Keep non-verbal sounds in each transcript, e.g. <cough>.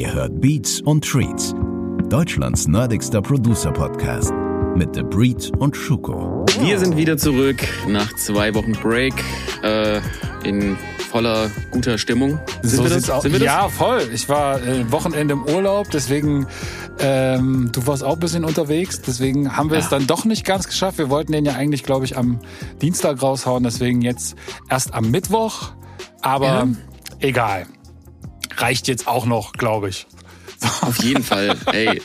Ihr hört Beats und Treats, Deutschlands nerdigster Producer-Podcast mit The Breed und Schuko. Wir sind wieder zurück nach zwei Wochen Break äh, in voller guter Stimmung. Sind so wir das? Auch, sind wir das? Ja, voll. Ich war äh, Wochenende im Urlaub, deswegen ähm, du warst auch ein bisschen unterwegs, deswegen haben wir ja. es dann doch nicht ganz geschafft. Wir wollten den ja eigentlich, glaube ich, am Dienstag raushauen, deswegen jetzt erst am Mittwoch. Aber ja. egal. Reicht jetzt auch noch, glaube ich. Auf jeden Fall. Ey,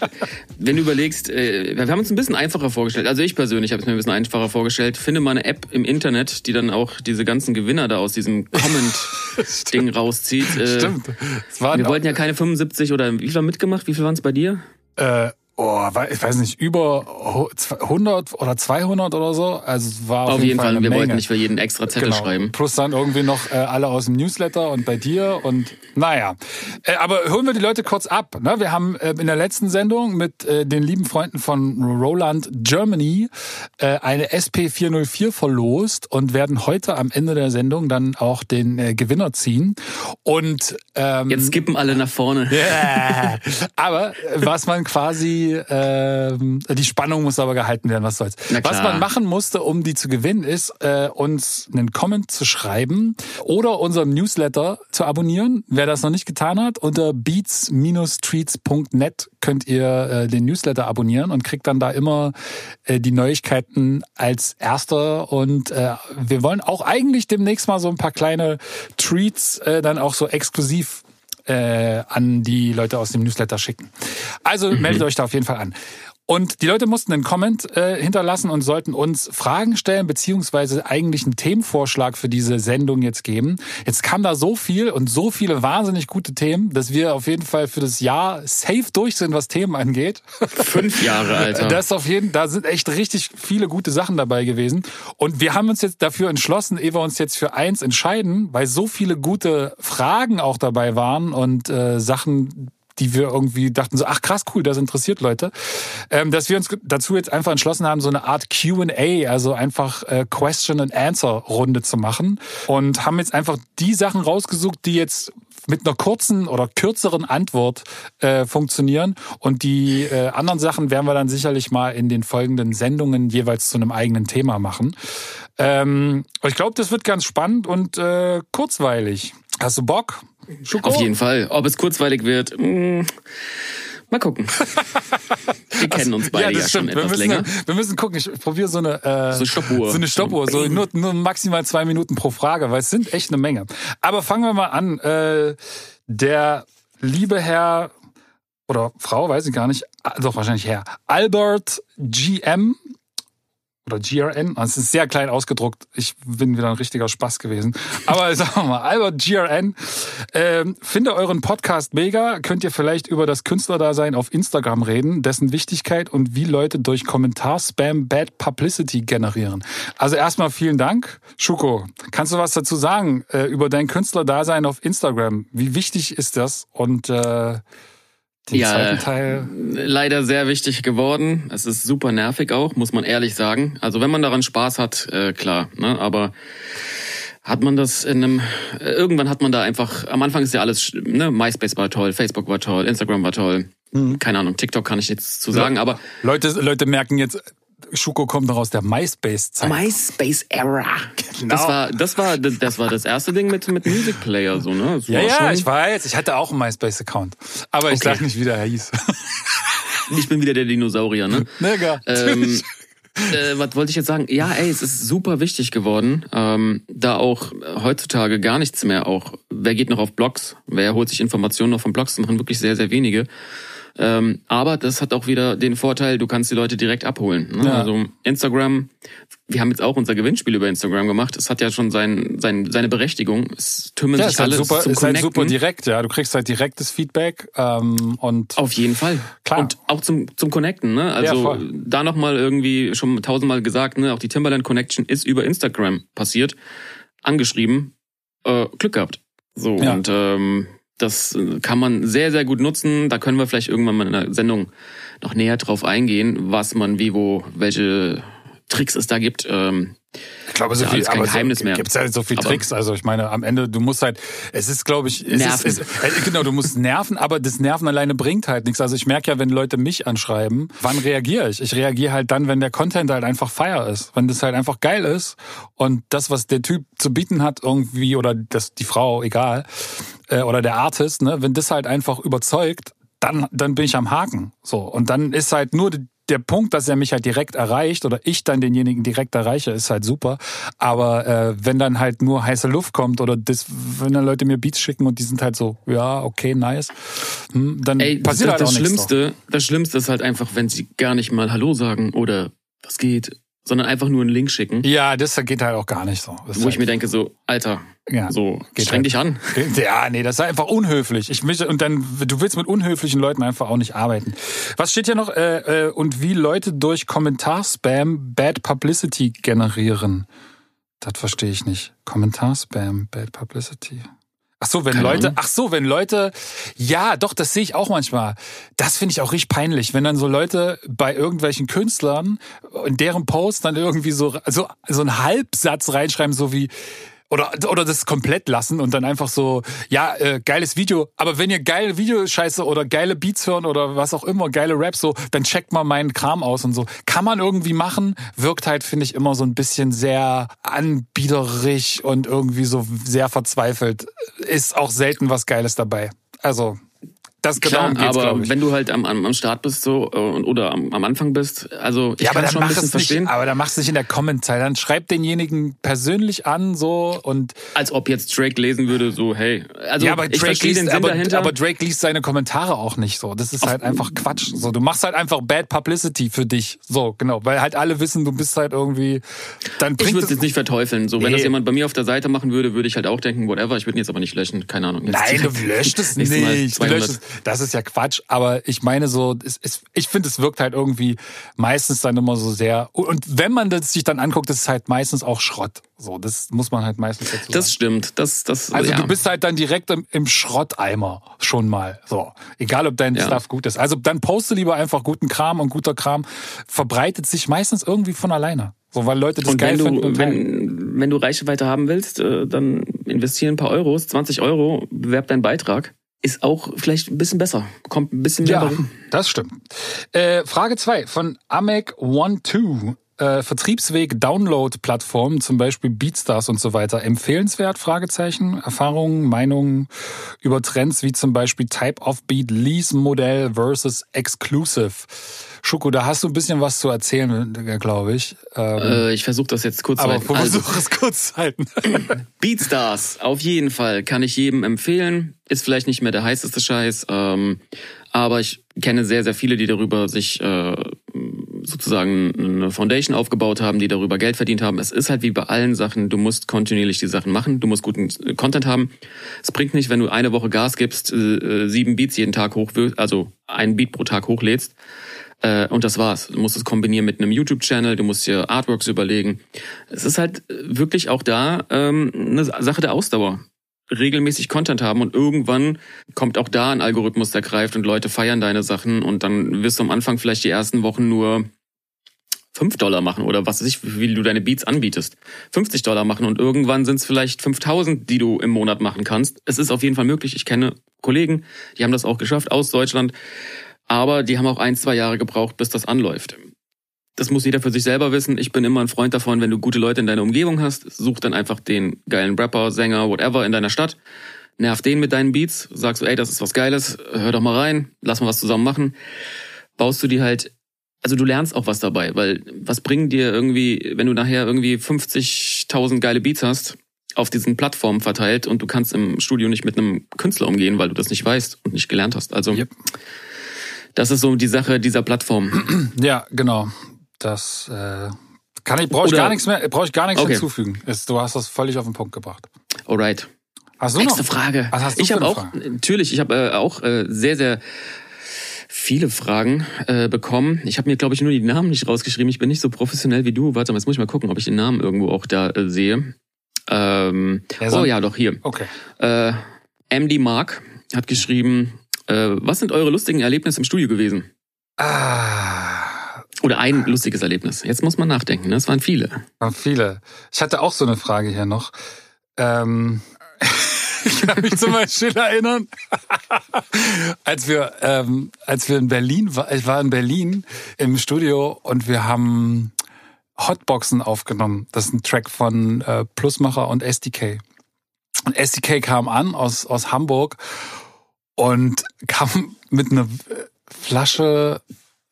wenn du überlegst, äh, wir haben uns ein bisschen einfacher vorgestellt. Also ich persönlich habe es mir ein bisschen einfacher vorgestellt. Finde mal eine App im Internet, die dann auch diese ganzen Gewinner da aus diesem Comment-Ding rauszieht. Äh, Stimmt. wir wollten ja keine 75 oder wie viel mitgemacht? Wie viel waren es bei dir? Äh, oh, ich weiß nicht, über 100 oder 200 oder so. Also es war auf, auf jeden, Fall. Fall wir Menge. wollten nicht für jeden extra Zettel genau. schreiben. Plus dann irgendwie noch äh, alle aus dem Newsletter und bei dir und naja. Äh, aber holen wir die Leute kurz ab. Ne? Wir haben äh, in der letzten Sendung mit äh, den lieben Freunden von Roland Germany äh, eine SP404 verlost und werden heute am Ende der Sendung dann auch den äh, Gewinner ziehen. Und ähm, jetzt skippen alle nach vorne. <laughs> Yeah. aber was man quasi die, äh, die Spannung muss aber gehalten werden, was soll's. Was man machen musste, um die zu gewinnen, ist, äh, uns einen Comment zu schreiben oder unseren Newsletter zu abonnieren. Wer das noch nicht getan hat, unter beats-treats.net könnt ihr äh, den Newsletter abonnieren und kriegt dann da immer äh, die Neuigkeiten als erster. Und äh, wir wollen auch eigentlich demnächst mal so ein paar kleine Treats äh, dann auch so exklusiv äh, an die Leute aus dem Newsletter schicken. Also mhm. meldet euch da auf jeden Fall an. Und die Leute mussten einen Comment äh, hinterlassen und sollten uns Fragen stellen, beziehungsweise eigentlich einen Themenvorschlag für diese Sendung jetzt geben. Jetzt kam da so viel und so viele wahnsinnig gute Themen, dass wir auf jeden Fall für das Jahr safe durch sind, was Themen angeht. Fünf Jahre, <laughs> Alter. Das auf jeden, da sind echt richtig viele gute Sachen dabei gewesen. Und wir haben uns jetzt dafür entschlossen, ehe wir uns jetzt für eins entscheiden, weil so viele gute Fragen auch dabei waren und äh, Sachen, die wir irgendwie dachten so, ach krass, cool, das interessiert Leute, ähm, dass wir uns dazu jetzt einfach entschlossen haben, so eine Art Q&A, also einfach äh, Question and Answer Runde zu machen und haben jetzt einfach die Sachen rausgesucht, die jetzt mit einer kurzen oder kürzeren Antwort äh, funktionieren und die äh, anderen Sachen werden wir dann sicherlich mal in den folgenden Sendungen jeweils zu einem eigenen Thema machen. Ähm, ich glaube, das wird ganz spannend und äh, kurzweilig. Hast du Bock? Schoko? Auf jeden Fall. Ob es kurzweilig wird, mh, mm, mal gucken. <laughs> Wir kennen uns beide ja, ja schon etwas wir länger. Wir müssen gucken. Ich probiere so eine äh, so Stoppuhr. So eine Stoppuhr. So nur, nur maximal zwei Minuten pro Frage, weil es sind echt eine Menge. Aber fangen wir mal an. Äh, der liebe Herr oder Frau, weiß ich gar nicht, doch wahrscheinlich Herr Albert GM oder GRN, also es ist sehr klein ausgedruckt. Ich bin wieder ein richtiger Spaß gewesen. Aber <laughs> sagen wir mal, Albert GRN, ähm, finde euren Podcast mega. Könnt ihr vielleicht über das Künstlerdasein auf Instagram reden, dessen Wichtigkeit und wie Leute durch Kommentar-Spam Bad Publicity generieren. Also erstmal vielen Dank. Schuko, kannst du was dazu sagen äh, über dein Künstlerdasein auf Instagram? Wie wichtig ist das? Und äh, den ja, zweiten Teil. Leider sehr wichtig geworden. Es ist super nervig auch, muss man ehrlich sagen. Also wenn man daran Spaß hat, äh, klar. Ne? Aber hat man das in einem, äh, irgendwann hat man da einfach, am Anfang ist ja alles, ne, MySpace war toll, Facebook war toll, Instagram war toll. Mhm. Keine Ahnung, TikTok kann ich jetzt zu sagen, aber. Leute, Leute merken jetzt, Schuko kommt noch aus der MySpace-Zeit. MySpace-Era. Genau. Das war, das war, das war das erste Ding mit, mit Music Player, so, ne? ja, ja, ich weiß. Ich hatte auch einen MySpace-Account. Aber ich okay. sag nicht, wie der hieß. <laughs> Ich bin wieder der Dinosaurier, ne? Mega. Ähm, äh, was wollte ich jetzt sagen? Ja, ey, es ist super wichtig geworden, ähm, da auch heutzutage gar nichts mehr auch. Wer geht noch auf Blogs? Wer holt sich Informationen noch von Blogs? Das machen wirklich sehr, sehr wenige. Ähm, aber das hat auch wieder den Vorteil, du kannst die Leute direkt abholen. Ne? Ja. Also Instagram, wir haben jetzt auch unser Gewinnspiel über Instagram gemacht. Es hat ja schon sein, sein, seine Berechtigung. Es tümmelt ja, sich alles halt super, zum ist halt super direkt, ja. Du kriegst halt direktes Feedback ähm, und auf jeden Fall. Klar. Und auch zum zum Connecten. Ne? Also ja, da noch mal irgendwie schon tausendmal gesagt. Ne? Auch die Timberland Connection ist über Instagram passiert, angeschrieben, äh, Glück gehabt. So ja. und ähm, das kann man sehr, sehr gut nutzen. Da können wir vielleicht irgendwann mal in der Sendung noch näher drauf eingehen, was man wie, wo, welche Tricks es da gibt. Ähm, ich glaube, so Ja, viel, aber Geheimnis so, mehr. gibt's halt so viel Aber- Tricks. Also ich meine, am Ende, du musst halt, es ist, glaube ich, es Nerven. Ist, es, äh, genau, du musst nerven, aber das Nerven alleine bringt halt nichts. Also ich merke ja, wenn Leute mich anschreiben, wann reagiere ich? Ich reagiere halt dann, wenn der Content halt einfach fire ist, wenn das halt einfach geil ist und das, was der Typ zu bieten hat irgendwie oder das die Frau, egal, äh, oder der Artist, ne, wenn das halt einfach überzeugt, dann, dann bin ich am Haken. So. Und dann ist halt nur die- der Punkt, dass er mich halt direkt erreicht oder ich dann denjenigen direkt erreiche, ist halt super. Aber äh, wenn dann halt nur heiße Luft kommt oder das, wenn dann Leute mir Beats schicken und die sind halt so, ja, okay, nice, hm, dann Ey, das, passiert halt das auch nichts. Schlimmste, das Schlimmste ist halt einfach, wenn sie gar nicht mal Hallo sagen oder was geht, sondern einfach nur einen Link schicken. Ja, das geht halt auch gar nicht so. Das wo ich halt, mir denke so, Alter, ja, so streng halt. dich an. Ja, nee, das ist einfach unhöflich. Ich möchte, und dann, du willst mit unhöflichen Leuten einfach auch nicht arbeiten. Was steht hier noch? Äh, äh, und wie Leute durch Kommentarspam Bad Publicity generieren. Das verstehe ich nicht. Kommentarspam Bad Publicity. Ach so, wenn Keine Leute, Ahnung. ach so, wenn Leute, ja, doch, das sehe ich auch manchmal. Das finde ich auch richtig peinlich, wenn dann so Leute bei irgendwelchen Künstlern in deren Post dann irgendwie so, so, so einen Halbsatz reinschreiben, so wie, oder, oder das komplett lassen und dann einfach so, ja, äh, geiles Video, aber wenn ihr geile Videoscheiße oder geile Beats hören oder was auch immer, geile Raps so, dann checkt mal meinen Kram aus und so. Kann man irgendwie machen, wirkt halt, finde ich, immer so ein bisschen sehr anbieterisch und irgendwie so sehr verzweifelt. Ist auch selten was Geiles dabei. Also, das genau Klar, geht's, aber wenn du halt am, am, am Start bist so äh, oder am, am Anfang bist, also ich ja, aber kann dann schon ein bisschen es nicht, verstehen, aber dann machst du nicht in der Comment-Zeile. Dann schreib denjenigen persönlich an, so, und als ob jetzt Drake lesen würde, so hey, also ja, aber ich Drake, verstehe den liest, Sinn aber, dahinter. aber Drake liest seine Kommentare auch nicht so. Das ist halt einfach Quatsch. So, du machst halt einfach Bad Publicity für dich. So, genau. Weil halt alle wissen, du bist halt irgendwie. Dann ich würde es jetzt nicht verteufeln. So, wenn Nee. das jemand bei mir auf der Seite machen würde, würde ich halt auch denken, whatever. Ich würde ihn jetzt aber nicht löschen. Keine Ahnung. Nein, du löscht es <laughs> nicht. Du 200. löscht es. Das ist ja Quatsch. Aber ich meine so, es, es, ich finde, es wirkt halt irgendwie meistens dann immer so sehr. Und wenn man das sich dann anguckt, ist es halt meistens auch Schrott. So, das muss man halt meistens dazu sagen. Das stimmt. Das, das, Also ja. du bist halt dann direkt im, im Schrotteimer schon mal. So. Egal ob dein Ja. Stuff gut ist. Also dann poste lieber einfach guten Kram und guter Kram verbreitet sich meistens irgendwie von alleine. So, weil Leute das Und geil wenn finden. du, wenn, wenn du Reichweite haben willst, äh, dann investier ein paar Euros, 20 Euro, bewerb deinen Beitrag. Ist auch vielleicht ein bisschen besser. Kommt ein bisschen mehr Ja, warum. das stimmt. Äh, Frage zwei von Amec12. Äh, Vertriebsweg Download-Plattformen, zum Beispiel Beatstars und so weiter. Empfehlenswert? Fragezeichen. Erfahrungen, Meinungen über Trends wie zum Beispiel Type of Beat, Lease-Modell versus Exclusive. Schuko, da hast du ein bisschen was zu erzählen, glaube ich. Ähm, Äh, ich versuche das jetzt kurz zu aber halten. Also, es kurz zu halten. <clears throat> Beatstars, auf jeden Fall, kann ich jedem empfehlen. Ist vielleicht nicht mehr der heißeste Scheiß, ähm, aber ich kenne sehr, sehr viele, die darüber sich äh, sozusagen eine Foundation aufgebaut haben, die darüber Geld verdient haben. Es ist halt wie bei allen Sachen, du musst kontinuierlich die Sachen machen, du musst guten Content haben. Es bringt nicht, wenn du eine Woche Gas gibst, äh, sieben Beats jeden Tag hoch, also einen Beat pro Tag hochlädst. Äh, und das war's. Du musst es kombinieren mit einem YouTube-Channel, du musst dir Artworks überlegen. Es ist halt wirklich auch da ähm, eine Sache der Ausdauer. Regelmäßig Content haben und irgendwann kommt auch da ein Algorithmus, der greift und Leute feiern deine Sachen und dann wirst du am Anfang vielleicht die ersten Wochen nur 5 Dollar machen oder was weiß ich, wie du deine Beats anbietest. 50 Dollar machen und irgendwann sind es vielleicht 5000, die du im Monat machen kannst. Es ist auf jeden Fall möglich. Ich kenne Kollegen, die haben das auch geschafft aus Deutschland, aber die haben auch ein, zwei Jahre gebraucht, bis das anläuft. Das muss jeder für sich selber wissen. Ich bin immer ein Freund davon, wenn du gute Leute in deiner Umgebung hast, such dann einfach den geilen Rapper, Sänger, whatever in deiner Stadt, nerv den mit deinen Beats, sagst du, ey, das ist was Geiles, hör doch mal rein, lass mal was zusammen machen. Baust du die halt also du lernst auch was dabei, weil was bringen dir irgendwie, wenn du nachher irgendwie 50.000 geile Beats hast, auf diesen Plattformen verteilt und du kannst im Studio nicht mit einem Künstler umgehen, weil du das nicht weißt und nicht gelernt hast. Also Yep. Das ist so die Sache dieser Plattform. <clears throat> Ja, genau. Das äh, kann ich, brauche ich Oder- gar nichts mehr, brauche ich gar nichts Okay. hinzufügen. Ist, du hast das völlig auf den Punkt gebracht. Alright. Hast du Nächste noch? Frage. Was hast du ich habe auch, Frage? natürlich, ich habe äh, auch äh, sehr, sehr viele Fragen äh, bekommen. Ich habe mir, glaube ich, nur die Namen nicht rausgeschrieben. Ich bin nicht so professionell wie du. Warte mal, jetzt muss ich mal gucken, ob ich den Namen irgendwo auch da äh, sehe. Ähm, Ja, so- oh ja, doch hier. Okay. Äh, MD Mark hat geschrieben, äh, was sind eure lustigen Erlebnisse im Studio gewesen? Ah, Oder ein lustiges Erlebnis. Jetzt muss man nachdenken, ne? Es waren viele. Waren viele. Ich hatte auch so eine Frage hier noch. Ähm, <laughs> ich kann mich zum Beispiel erinnern, <laughs> als wir, ähm, als wir in Berlin war, ich war in Berlin im Studio und wir haben Hotboxen aufgenommen. Das ist ein Track von äh, Plusmacher und SDK. Und SDK kam an aus, aus Hamburg und kam mit einer Flasche,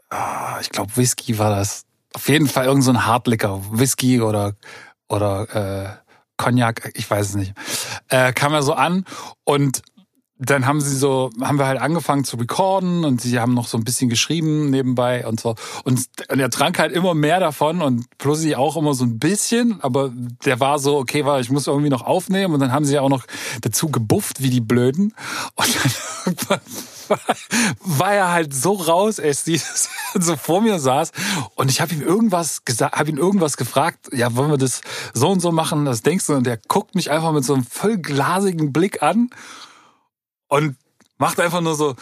ah, ich glaube Whisky war das. Auf jeden Fall irgend so ein Hardlicker, Whisky oder oder äh, Cognac, ich weiß es nicht. Äh, kam er so an und dann haben sie so, haben wir halt angefangen zu recorden und sie haben noch so ein bisschen geschrieben nebenbei und so. Und, und er trank halt immer mehr davon und plus ich auch immer so ein bisschen, aber der war so, okay, war, ich muss irgendwie noch aufnehmen und dann haben sie ja auch noch dazu gebufft wie die Blöden. Und dann <laughs> war er halt so raus, dass er <laughs> so vor mir saß und ich habe ihm irgendwas gesagt, habe ihn irgendwas gefragt, ja, wollen wir das so und so machen, das denkst du? Und der guckt mich einfach mit so einem voll glasigen Blick an und macht einfach nur so.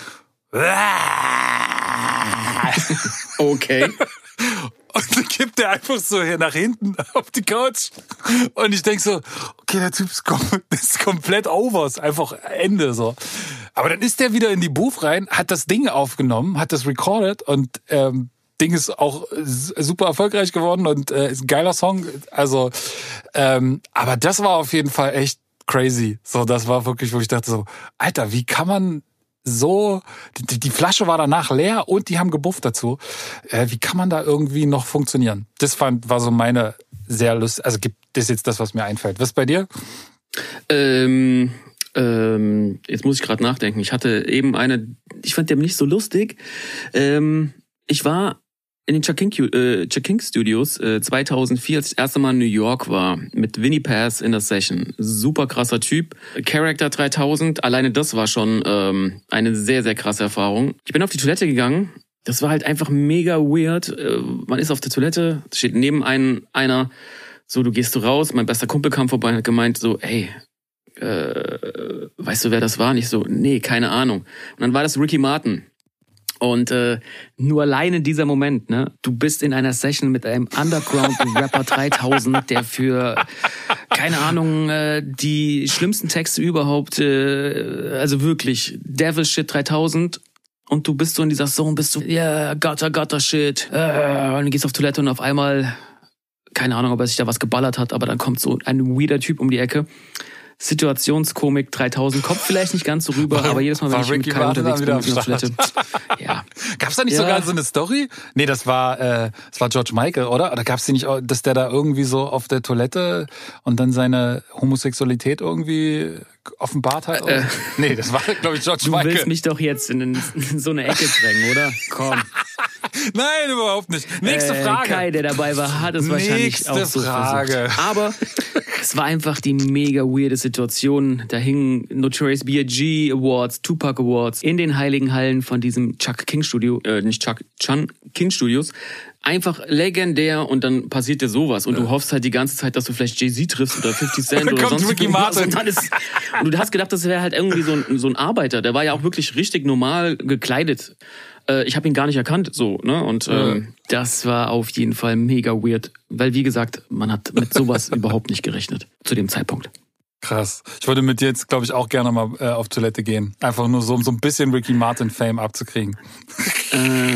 <laughs> Okay. Und dann kippt er einfach so hier nach hinten auf die Couch. Und ich denk so, okay, der Typ ist, kom <laughs> ist komplett over, ist einfach Ende so. Aber dann ist der wieder in die Booth rein, hat das Ding aufgenommen, hat das recorded und ähm, Ding ist auch super erfolgreich geworden und äh, ist ein geiler Song. Also, ähm, aber das war auf jeden Fall echt crazy. So, das war wirklich, wo ich dachte so, Alter, wie kann man so, die, die Flasche war danach leer und die haben gebufft dazu. Äh, wie kann man da irgendwie noch funktionieren? Das fand, war so meine sehr lustig, also gibt das jetzt das, was mir einfällt. Was bei dir? Ähm, ähm, jetzt muss ich gerade nachdenken. Ich hatte eben eine, ich fand der nicht so lustig. Ähm, ich war in den Chuck King, äh, Chuck King Studios äh, 2004, als ich das erste Mal in New York war, mit Winnie Pass in der Session. Super krasser Typ. Character 3000, alleine das war schon ähm, eine sehr, sehr krasse Erfahrung. Ich bin auf die Toilette gegangen. Das war halt einfach mega weird. Äh, man ist auf der Toilette, steht neben einem einer, so, du gehst du raus. Mein bester Kumpel kam vorbei und hat gemeint so, ey, äh, weißt du, wer das war? Und ich so, nee, keine Ahnung. Und dann war das Ricky Martin. Und äh, nur alleine dieser Moment, ne? Du bist in einer Session mit einem Underground-Rapper <laughs> 3000, der für, keine Ahnung, äh, die schlimmsten Texte überhaupt, äh, also wirklich, Devil Shit 3000 und du bist so in dieser Zone, bist so, yeah, gotta, gotta shit. Äh, und du gehst auf Toilette und auf einmal, keine Ahnung, ob er sich da was geballert hat, aber dann kommt so ein weirder Typ um die Ecke Situationskomik 3000 kommt vielleicht nicht ganz so rüber, war, aber jedes Mal, wenn ich Ricky mit Kai unterwegs bin, auf der Toilette. ja. <laughs> Gab's da nicht ja. sogar so eine Story? Nee, das war, äh, das war George Michael, oder? Oder gab's die nicht, dass der da irgendwie so auf der Toilette und dann seine Homosexualität irgendwie offenbart hat? Äh, nee, das war, glaube ich, George du Michael. Du willst mich doch jetzt in, in so eine Ecke drängen, oder? Komm. <laughs> Nein, überhaupt nicht. Nächste äh, Frage. Kai, der dabei war, hat es wahrscheinlich Nächste auch so Frage. Versucht. Aber es war einfach die mega weirde Situation. Da hingen Notorious B.I.G. Awards, Tupac Awards in den heiligen Hallen von diesem Chuck King Studio, äh, nicht Chuck, Chan King Studios einfach legendär und dann passiert dir sowas und ja. du hoffst halt die ganze Zeit, dass du vielleicht Jay-Z triffst oder 50 <laughs> Cent oder sonst Ricky <laughs> Martin. Und, dann ist, und du hast gedacht, das wäre halt irgendwie so ein, so ein Arbeiter. Der war ja auch wirklich richtig normal gekleidet. Äh, ich habe ihn gar nicht erkannt, so, ne? Und ähm, das war auf jeden Fall mega weird, weil wie gesagt, man hat mit sowas <laughs> überhaupt nicht gerechnet zu dem Zeitpunkt. Krass. Ich würde mit dir jetzt, glaube ich, auch gerne mal äh, auf Toilette gehen. Einfach nur so, um so ein bisschen Ricky Martin-Fame abzukriegen. Äh,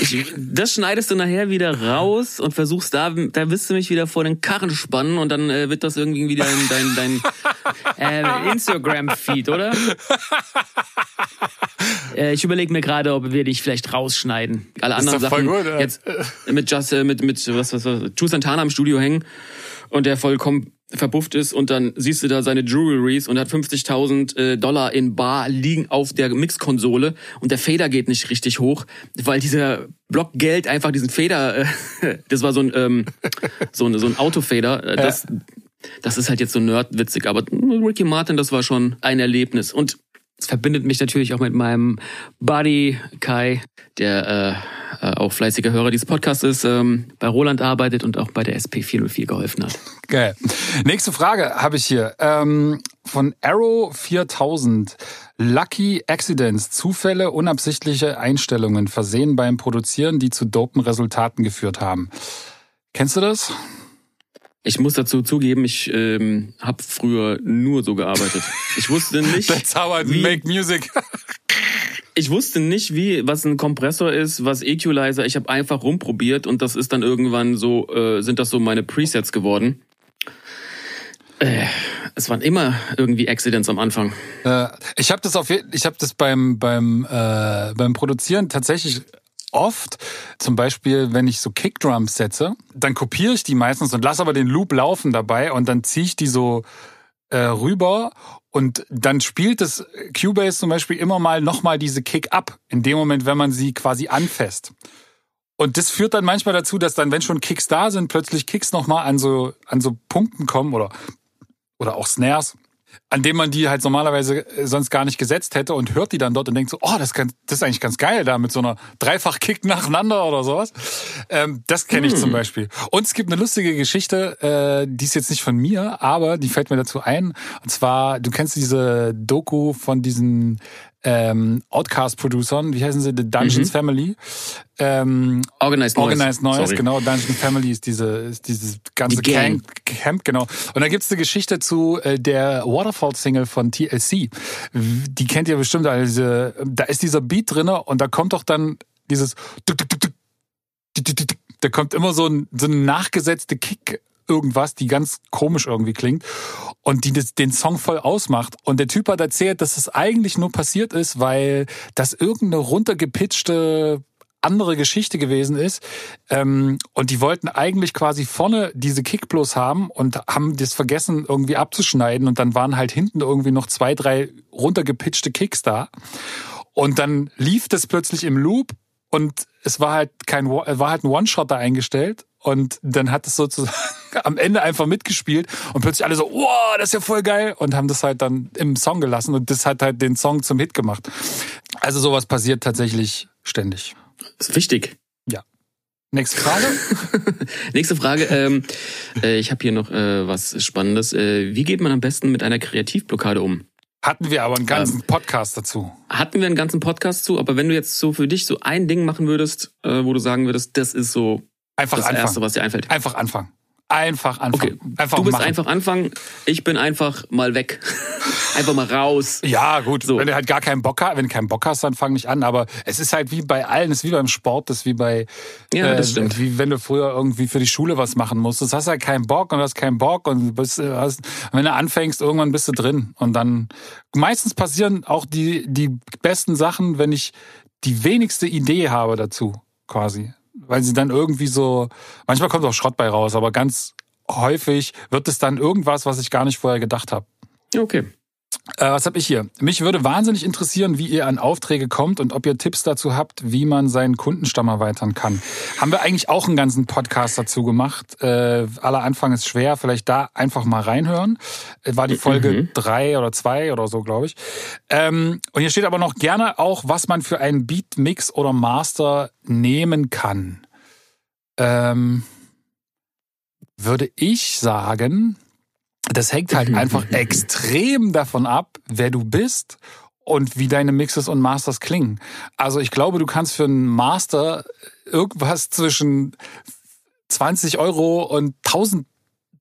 ich, das schneidest du nachher wieder raus und versuchst da, da wirst du mich wieder vor den Karren spannen und dann äh, wird das irgendwie wieder in dein, dein <laughs> äh, Instagram-Feed, oder? Äh, ich überlege mir gerade, ob wir dich vielleicht rausschneiden. Alle anderen Sachen gut, jetzt mit Just, äh, mit, mit was, was, was, Drew Santana im Studio hängen und der vollkommen verbufft ist und dann siehst du da seine Jewelries und hat 50.000 äh, Dollar in Bar liegen auf der Mixkonsole und der Fader geht nicht richtig hoch, weil dieser Block Geld einfach diesen Fader, äh, <laughs> das war so ein ähm, so ein, so ein Autofader, äh, das das ist halt jetzt so nerdwitzig, aber Ricky Martin, das war schon ein Erlebnis. Und es verbindet mich natürlich auch mit meinem Buddy Kai, der äh, äh, auch fleißiger Hörer dieses Podcasts ist, ähm, bei Roland arbeitet und auch bei der SP404 geholfen hat. Geil. Nächste Frage habe ich hier ähm, von Arrow 4000. Lucky Accidents, Zufälle, unabsichtliche Einstellungen versehen beim Produzieren, die zu dopen Resultaten geführt haben. Kennst du das? Ich muss dazu zugeben, ich ähm, habe früher nur so gearbeitet. Ich wusste nicht. <laughs> That's how I wie, make music. <laughs> ich wusste nicht, wie was ein Kompressor ist, was Equalizer. Ich habe einfach rumprobiert und das ist dann irgendwann so, äh, sind das so meine Presets geworden. Äh, es waren immer irgendwie Accidents am Anfang. Äh, ich habe das auf, ich habe das beim beim äh, beim Produzieren tatsächlich oft, zum Beispiel, wenn ich so Kickdrums setze, dann kopiere ich die meistens und lasse aber den Loop laufen dabei und dann ziehe ich die so äh, rüber und dann spielt das Cubase zum Beispiel immer mal nochmal diese Kick ab, in dem Moment, wenn man sie quasi anfasst. Und das führt dann manchmal dazu, dass dann, wenn schon Kicks da sind, plötzlich Kicks nochmal an so, an so Punkten kommen oder, oder auch Snares, an dem man die halt normalerweise äh, sonst gar nicht gesetzt hätte und hört die dann dort und denkt so, oh, das, kann, das ist eigentlich ganz geil da mit so einer Dreifach-Kick nacheinander oder sowas. Ähm, das kenne ich hm. zum Beispiel. Und es gibt eine lustige Geschichte, äh, die ist jetzt nicht von mir, aber die fällt mir dazu ein. Und zwar, du kennst diese Doku von diesen ähm, Outcast-Producern, wie heißen sie, The Dungeons mhm. Family. Ähm, Organized Noise. Organized Noise, Sorry. genau. Dungeon Family ist diese, ist dieses ganze Die Camp, Camp, genau. Und da gibt's eine Geschichte zu äh, der Waterfall-Single von TLC. Die kennt ihr bestimmt, also da ist dieser Beat drinne und da kommt doch dann dieses da kommt immer so ein, so eine nachgesetzte Kick irgendwas, die ganz komisch irgendwie klingt und die den Song voll ausmacht. Und der Typ hat erzählt, dass es das eigentlich nur passiert ist, weil das irgendeine runtergepitchte andere Geschichte gewesen ist. Ähm, und die wollten eigentlich quasi vorne diese Kick bloß haben und haben das vergessen irgendwie abzuschneiden. Und dann waren halt hinten irgendwie noch zwei, drei runtergepitchte Kicks da. Und dann lief das plötzlich im Loop und es war halt kein, war halt ein One-Shot da eingestellt und dann hat es sozusagen <laughs> am Ende einfach mitgespielt und plötzlich alle so, wow, das ist ja voll geil und haben das halt dann im Song gelassen und das hat halt den Song zum Hit gemacht. Also sowas passiert tatsächlich ständig. Das ist wichtig. Ja. Nächste Frage. <laughs> Nächste Frage. Ähm, äh, ich habe hier noch äh, was Spannendes. Äh, wie geht man am besten mit einer Kreativblockade um? Hatten wir aber einen ganzen ähm, Podcast dazu. Hatten wir einen ganzen Podcast zu, aber wenn du jetzt so für dich so ein Ding machen würdest, äh, wo du sagen würdest, das ist so Einfach das anfangen. Erste, was dir einfällt. Einfach anfangen. Einfach anfangen. Okay. Einfach du bist machen. einfach anfangen, ich bin einfach mal weg. <laughs> einfach mal raus. Ja, gut. So. Wenn du halt gar keinen Bock hast, wenn du keinen Bock hast, dann fang nicht an. Aber es ist halt wie bei allen, es ist wie beim Sport, es ist wie bei, ja, das äh, stimmt. wie wenn du früher irgendwie für die Schule was machen musstest. Hast halt keinen Bock und hast keinen Bock und bist, äh, hast, wenn du anfängst, irgendwann bist du drin. Und dann, meistens passieren auch die, die besten Sachen, wenn ich die wenigste Idee habe dazu, quasi weil sie dann irgendwie so, manchmal kommt auch Schrott bei raus, aber ganz häufig wird es dann irgendwas, was ich gar nicht vorher gedacht habe. Okay. Äh, was habe ich hier? Mich würde wahnsinnig interessieren, wie ihr an Aufträge kommt und ob ihr Tipps dazu habt, wie man seinen Kundenstamm erweitern kann. Haben wir eigentlich auch einen ganzen Podcast dazu gemacht. Äh, aller Anfang ist schwer, vielleicht da einfach mal reinhören. Äh, war die Folge mhm. drei oder zwei oder so, glaube ich. Ähm, und hier steht aber noch gerne auch, was man für einen Beat, Mix oder Master nehmen kann. Ähm, würde ich sagen, das hängt halt <laughs> einfach extrem davon ab, wer du bist und wie deine Mixes und Masters klingen. Also ich glaube, du kannst für einen Master irgendwas zwischen 20 Euro und 1000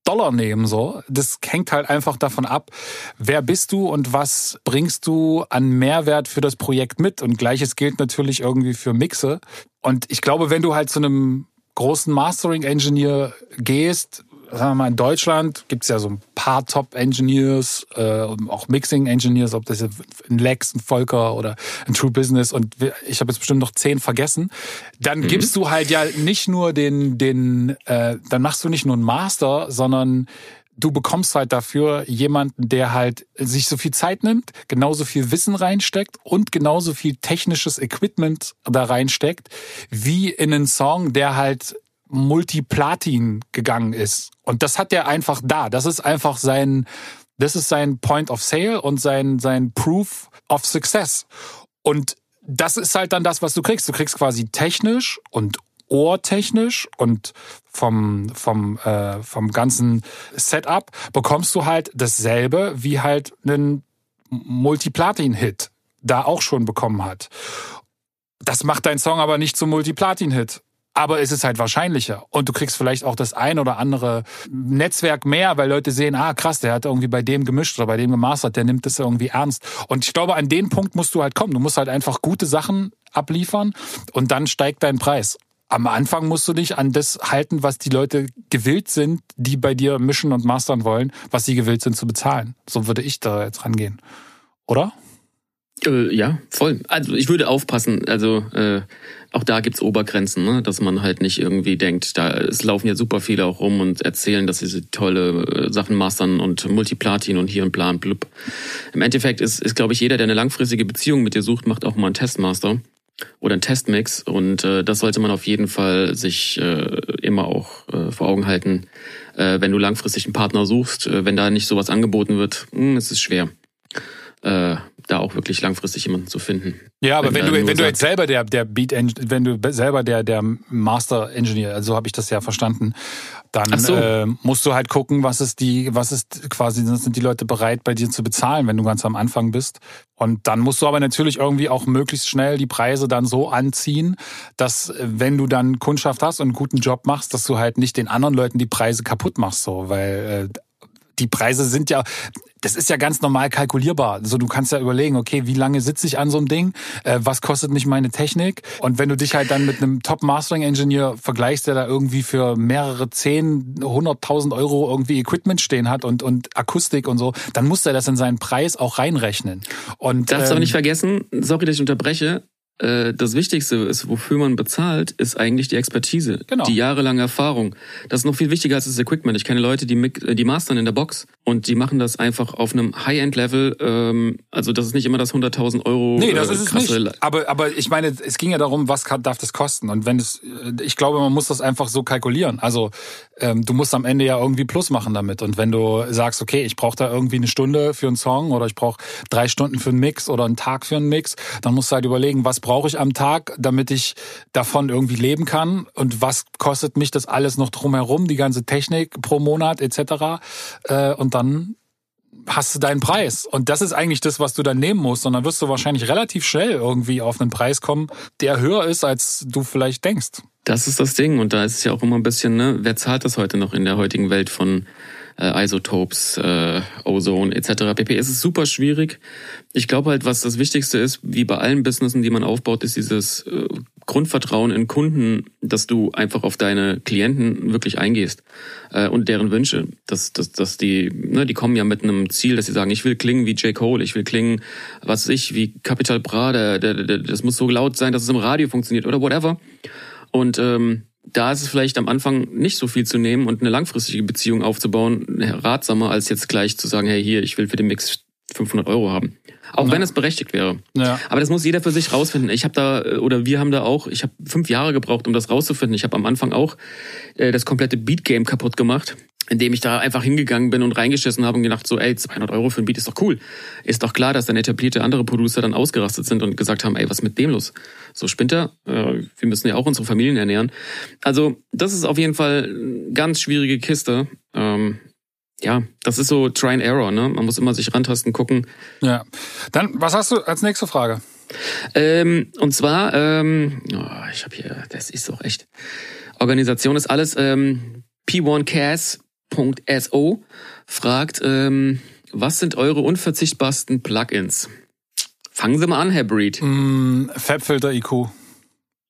Dollar nehmen, so. Das hängt halt einfach davon ab, wer bist du und was bringst du an Mehrwert für das Projekt mit. Und gleiches gilt natürlich irgendwie für Mixe. Und ich glaube, wenn du halt zu einem großen Mastering-Engineer gehst, sagen wir mal, in Deutschland gibt's ja so ein paar Top-Engineers, äh, auch Mixing-Engineers, ob das ein Lex, ein Volker oder ein True Business und ich habe jetzt bestimmt noch zehn vergessen. Dann mhm. gibst du halt ja nicht nur den, den, äh, dann machst du nicht nur einen Master, sondern du bekommst halt dafür jemanden, der halt sich so viel Zeit nimmt, genauso viel Wissen reinsteckt und genauso viel technisches Equipment da reinsteckt, wie in einen Song, der halt Multiplatin gegangen ist. Und das hat er einfach da. Das ist einfach sein, Das ist sein Point of Sale und sein, sein Proof of Success. Und das ist halt dann das, was du kriegst. Du kriegst quasi technisch und ohrtechnisch und vom, vom, äh, vom ganzen Setup bekommst du halt dasselbe, wie halt einen Multiplatin-Hit da auch schon bekommen hat. Das macht dein Song aber nicht zum Multiplatin-Hit. Aber es ist halt wahrscheinlicher. Und du kriegst vielleicht auch das ein oder andere Netzwerk mehr, weil Leute sehen, ah krass, der hat irgendwie bei dem gemischt oder bei dem gemastert, der nimmt das irgendwie ernst. Und ich glaube, an den Punkt musst du halt kommen. Du musst halt einfach gute Sachen abliefern und dann steigt dein Preis. Am Anfang musst du dich an das halten, was die Leute gewillt sind, die bei dir mischen und mastern wollen, was sie gewillt sind zu bezahlen. So würde ich da jetzt rangehen. Oder? Äh, ja, voll. Also ich würde aufpassen. Also äh, auch da gibt's Obergrenzen, ne? dass man halt nicht irgendwie denkt, da es laufen ja super viele auch rum und erzählen, dass sie tolle äh, Sachen mastern und Multiplatin und hier und plan blub. Im Endeffekt ist, ist glaube ich, jeder, der eine langfristige Beziehung mit dir sucht, macht auch mal einen Testmaster oder einen Testmix und äh, das sollte man auf jeden Fall sich äh, immer auch äh, vor Augen halten. Äh, wenn du langfristig einen Partner suchst, äh, wenn da nicht sowas angeboten wird, mh, hm, es ist schwer. Äh, da auch wirklich langfristig jemanden zu finden. Ja, aber wenn, wenn du, wenn du jetzt selber der, der Beat, wenn du selber der, der Master Engineer, also so habe ich das ja verstanden, dann so. äh, musst du halt gucken, was ist die, was ist quasi, sind die Leute bereit, bei dir zu bezahlen, wenn du ganz am Anfang bist. Und dann musst du aber natürlich irgendwie auch möglichst schnell die Preise dann so anziehen, dass wenn du dann Kundschaft hast und einen guten Job machst, dass du halt nicht den anderen Leuten die Preise kaputt machst, so, weil äh, die Preise sind ja, das ist ja ganz normal kalkulierbar. Also du kannst ja überlegen, okay, wie lange sitze ich an so einem Ding? Äh, was kostet mich meine Technik? Und wenn du dich halt dann mit einem Top-Mastering-Engineer vergleichst, der da irgendwie für mehrere zehn, hunderttausend Euro irgendwie Equipment stehen hat und, und Akustik und so, dann muss er das in seinen Preis auch reinrechnen. Und, Darfst ähm, aber nicht vergessen, sorry, dass ich unterbreche, das Wichtigste ist, wofür man bezahlt, ist eigentlich die Expertise, genau. die jahrelange Erfahrung. Das ist noch viel wichtiger als das Equipment. Ich kenne Leute, die, äh, die mastern in der Box und die machen das einfach auf einem High-End-Level. Ähm, also das ist nicht immer das 100.000 Euro. Nee, das äh, ist es nicht. Aber, aber ich meine, es ging ja darum, was kann, darf das kosten? Und wenn es, äh, ich glaube, man muss das einfach so kalkulieren. Also ähm, du musst am Ende ja irgendwie Plus machen damit. Und wenn du sagst, okay, ich brauche da irgendwie eine Stunde für einen Song oder ich brauche drei Stunden für einen Mix oder einen Tag für einen Mix, dann musst du halt überlegen, was brauche ich am Tag, damit ich davon irgendwie leben kann und was kostet mich das alles noch drumherum, die ganze Technik pro Monat etc. Äh, und dann hast du deinen Preis. Und das ist eigentlich das, was du dann nehmen musst. Und dann wirst du wahrscheinlich relativ schnell irgendwie auf einen Preis kommen, der höher ist, als du vielleicht denkst. Das ist das Ding. Und da ist es ja auch immer ein bisschen, ne, wer zahlt das heute noch in der heutigen Welt von äh, Isotopes, äh, Ozone etc. pp. Es ist super schwierig. Ich glaube halt, was das Wichtigste ist, wie bei allen Businessen, die man aufbaut, ist dieses äh, Grundvertrauen in Kunden, dass du einfach auf deine Klienten wirklich eingehst äh, und deren Wünsche. Dass, dass, dass die, ne, die kommen ja mit einem Ziel, dass sie sagen, ich will klingen wie J. Cole, ich will klingen, was ich, wie Capital Bra, der, der, der, das muss so laut sein, dass es im Radio funktioniert oder whatever. Und ähm, da ist es vielleicht am Anfang nicht so viel zu nehmen und eine langfristige Beziehung aufzubauen, ratsamer, als jetzt gleich zu sagen, hey, hier, ich will für den Mix 500 Euro haben. Auch ja. wenn es berechtigt wäre. Ja. Aber das muss jeder für sich rausfinden. Ich habe da, oder wir haben da auch, ich habe fünf Jahre gebraucht, um das rauszufinden. Ich habe am Anfang auch äh, das komplette Beat-Game kaputt gemacht indem ich da einfach hingegangen bin und reingeschissen habe und gedacht so, ey, 200 Euro für ein Beat ist doch cool. Ist doch klar, dass dann etablierte andere Producer dann ausgerastet sind und gesagt haben, ey, was mit dem los? So spinnt er, äh, wir müssen ja auch unsere Familien ernähren. Also das ist auf jeden Fall eine ganz schwierige Kiste. Ähm, ja, das ist so Try and Error, ne? Man muss immer sich rantasten, gucken. Ja. Dann, was hast du als nächste Frage? Ähm, und zwar, ähm, oh, ich habe hier, das ist doch echt. Organisation ist alles. Ähm, P1Cas So fragt, ähm, was sind eure unverzichtbarsten Plugins? Fangen Sie mal an, Herr Breed. Mm, Fabfilter IQ.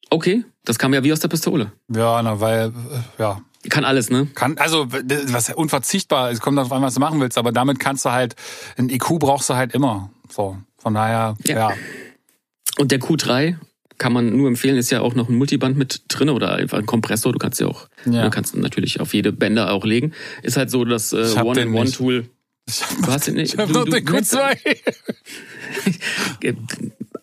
Okay, das kam ja wie aus der Pistole. Ja, na, weil, äh, ja. Kann alles, ne? Kann, also, was unverzichtbar, es kommt darauf an, was du machen willst, aber damit kannst du halt, ein IQ brauchst du halt immer. So, von daher, ja. ja. Und der Q3, kann man nur empfehlen, ist ja auch noch ein Multiband mit drin oder einfach ein Kompressor. Du kannst ja auch, ja. du kannst natürlich auf jede Bänder auch legen. Ist halt so das äh, One-in-One-Tool. Du hast den nicht. Ich hab du, du, den Q2. <laughs>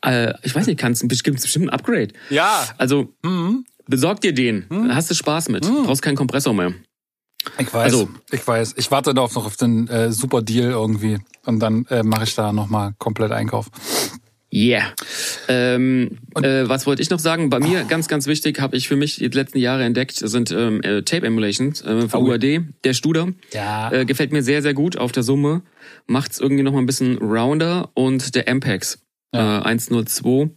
äh, ich weiß nicht, kannst gibt bestimmt ein Upgrade. Ja. Also mhm. besorg dir den. Mhm. Hast du Spaß mit. Mhm. Brauchst keinen Kompressor mehr. Ich weiß, also, ich weiß. Ich warte noch auf den äh, super Deal irgendwie und dann äh, mache ich da nochmal komplett Einkauf. Yeah. Ähm, äh, was wollte ich noch sagen? Bei mir ganz, ganz wichtig, habe ich für mich die letzten Jahre entdeckt, sind ähm, äh, Tape Emulations äh, von oh. UAD. Der Studer ja. äh, gefällt mir sehr, sehr gut auf der Summe. Macht's irgendwie noch mal ein bisschen rounder und der Ampex ja. äh, 102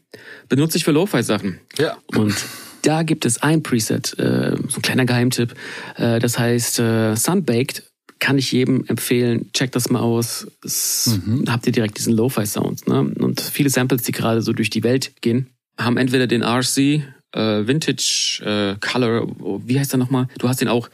benutze ich für Lo-Fi-Sachen. Ja. Und da gibt es ein Preset, äh, so ein kleiner Geheimtipp. Äh, das heißt äh, Sunbaked kann ich jedem empfehlen, checkt das mal aus. Es, mhm. Habt ihr direkt diesen Lo-Fi-Sound. Ne? Und viele Samples, die gerade so durch die Welt gehen, haben entweder den RC, äh, Vintage äh, Color, wie heißt der nochmal? Du hast den auch.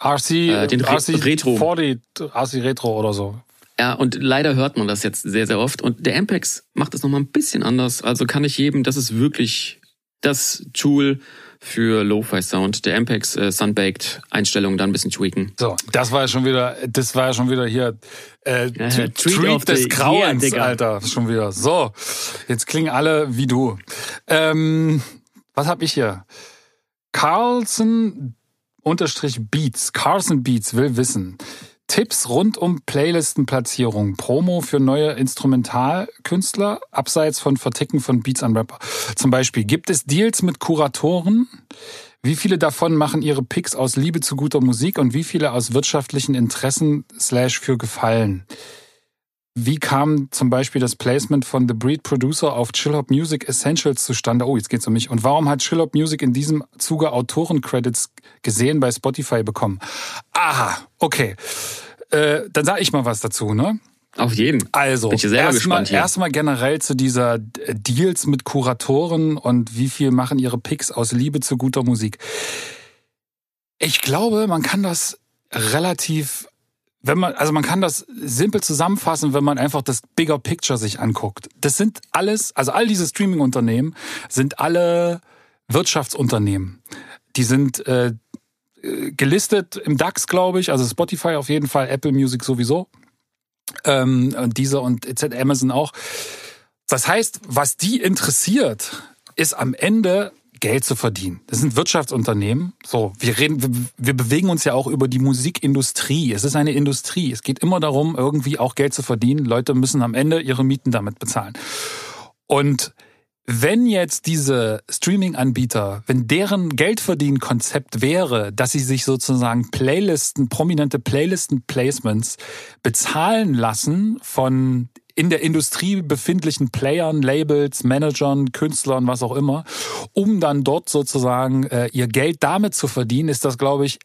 RC, äh, den RC Retro. 40, RC Retro oder so. Ja, und leider hört man das jetzt sehr, sehr oft. Und der Ampex macht das nochmal ein bisschen anders. Also kann ich jedem, das ist wirklich das Tool, für Lo-Fi-Sound. Der Ampex äh, Sunbaked Einstellungen dann ein bisschen tweaken. So, das war ja schon wieder, das war ja schon wieder hier äh, ja, Treat, Treat des Grauens, yeah, Alter. Schon wieder. So, jetzt klingen alle wie du. Ähm, was hab ich hier? Carlson unterstrich Beats. Carlson Beats will wissen. Tipps rund um Playlistenplatzierung, Promo für neue Instrumentalkünstler, abseits von Verticken von Beats an Rapper. Zum Beispiel, gibt es Deals mit Kuratoren? Wie viele davon machen ihre Picks aus Liebe zu guter Musik und wie viele aus wirtschaftlichen Interessen slash für Gefallen? Wie kam zum Beispiel das Placement von The Breed Producer auf Chill Hop Music Essentials zustande? Oh, jetzt geht's um mich. Und warum hat Chill Hop Music in diesem Zuge Autorencredits gesehen bei Spotify bekommen? Aha, okay. Äh, dann sage ich mal was dazu, ne? Auf jeden. Also, erstmal erstmal generell zu dieser Deals mit Kuratoren und wie viel machen ihre Picks aus Liebe zu guter Musik. Ich glaube, man kann das relativ wenn man, also man kann das simpel zusammenfassen, wenn man einfach das Bigger Picture sich anguckt. Das sind alles, also all diese Streaming-Unternehmen sind alle Wirtschaftsunternehmen. Die sind äh, gelistet im DAX, glaube ich, also Spotify auf jeden Fall, Apple Music sowieso, ähm, und dieser und etc. Amazon auch. Das heißt, was die interessiert, ist am Ende Geld zu verdienen. Das sind Wirtschaftsunternehmen. So, wir reden, wir, bewegen uns ja auch über die Musikindustrie. Es ist eine Industrie. Es geht immer darum, irgendwie auch Geld zu verdienen. Leute müssen am Ende ihre Mieten damit bezahlen. Und wenn jetzt diese Streaming-Anbieter, wenn deren Geldverdienen-Konzept wäre, dass sie sich sozusagen Playlisten, prominente Playlisten-Placements bezahlen lassen von in der Industrie befindlichen Playern, Labels, Managern, Künstlern, was auch immer, um dann dort sozusagen äh, ihr Geld damit zu verdienen, ist das, glaube ich,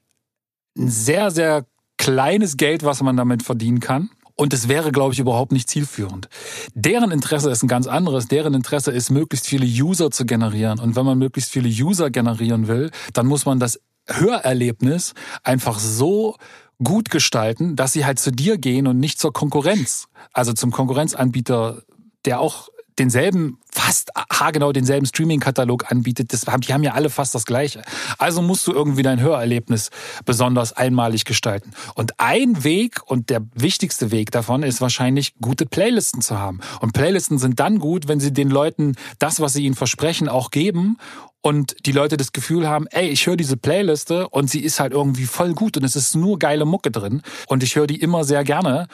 ein sehr, sehr kleines Geld, was man damit verdienen kann. Und es wäre, glaube ich, überhaupt nicht zielführend. Deren Interesse ist ein ganz anderes. Deren Interesse ist, möglichst viele User zu generieren. Und wenn man möglichst viele User generieren will, dann muss man das Hörerlebnis einfach so gut gestalten, dass sie halt zu dir gehen und nicht zur Konkurrenz. Also zum Konkurrenzanbieter, der auch denselben, fast haargenau denselben Streaming-Katalog anbietet, das, die haben ja alle fast das gleiche. Also musst du irgendwie dein Hörerlebnis besonders einmalig gestalten. Und ein Weg und der wichtigste Weg davon ist wahrscheinlich, gute Playlisten zu haben. Und Playlisten sind dann gut, wenn sie den Leuten das, was sie ihnen versprechen, auch geben und die Leute das Gefühl haben, ey, ich höre diese Playliste und sie ist halt irgendwie voll gut und es ist nur geile Mucke drin und ich höre die immer sehr gerne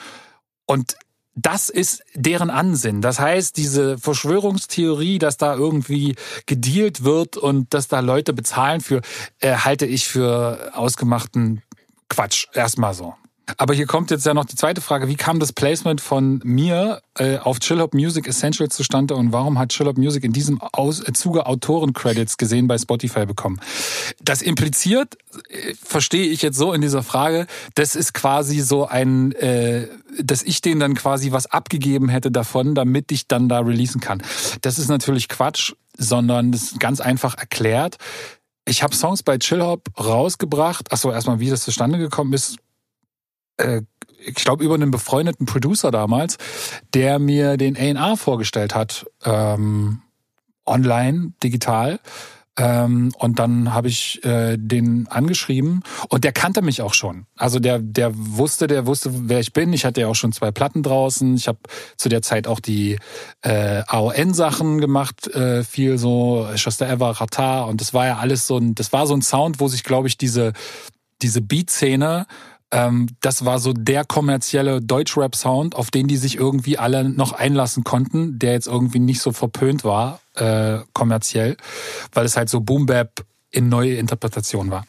und das ist deren Ansinn. Das heißt, diese Verschwörungstheorie, dass da irgendwie gedealt wird und dass da Leute bezahlen für, äh, halte ich für ausgemachten Quatsch. Erstmal so. Aber hier kommt jetzt ja noch die zweite Frage. Wie kam das Placement von mir äh, auf Chill Hop Music Essentials zustande und warum hat Chill Hop Music in diesem Aus äh, Zuge Autorencredits gesehen bei Spotify bekommen? Das impliziert, äh, verstehe ich jetzt so in dieser Frage, das ist quasi so ein, äh, dass ich denen dann quasi was abgegeben hätte davon, damit ich dann da releasen kann. Das ist natürlich Quatsch, sondern das ist ganz einfach erklärt. Ich habe Songs bei Chill Hop rausgebracht. Achso, erstmal, wie das zustande gekommen ist, äh, ich glaube, über einen befreundeten Producer damals, der mir den A&R vorgestellt hat, ähm, online, digital. Ähm, und dann habe ich äh, den angeschrieben und der kannte mich auch schon. Also der, der wusste, der wusste, wer ich bin. Ich hatte ja auch schon zwei Platten draußen. Ich habe zu der Zeit auch die äh, AON-Sachen gemacht, äh, viel so Shosta Ever, Rata und das war ja alles so ein, das war so ein Sound, wo sich, glaube ich, diese diese Beat-Szene, ähm, das war so der kommerzielle Deutschrap-Sound, auf den die sich irgendwie alle noch einlassen konnten, der jetzt irgendwie nicht so verpönt war, äh, kommerziell, weil es halt so Boom-Bap in neue Interpretation war.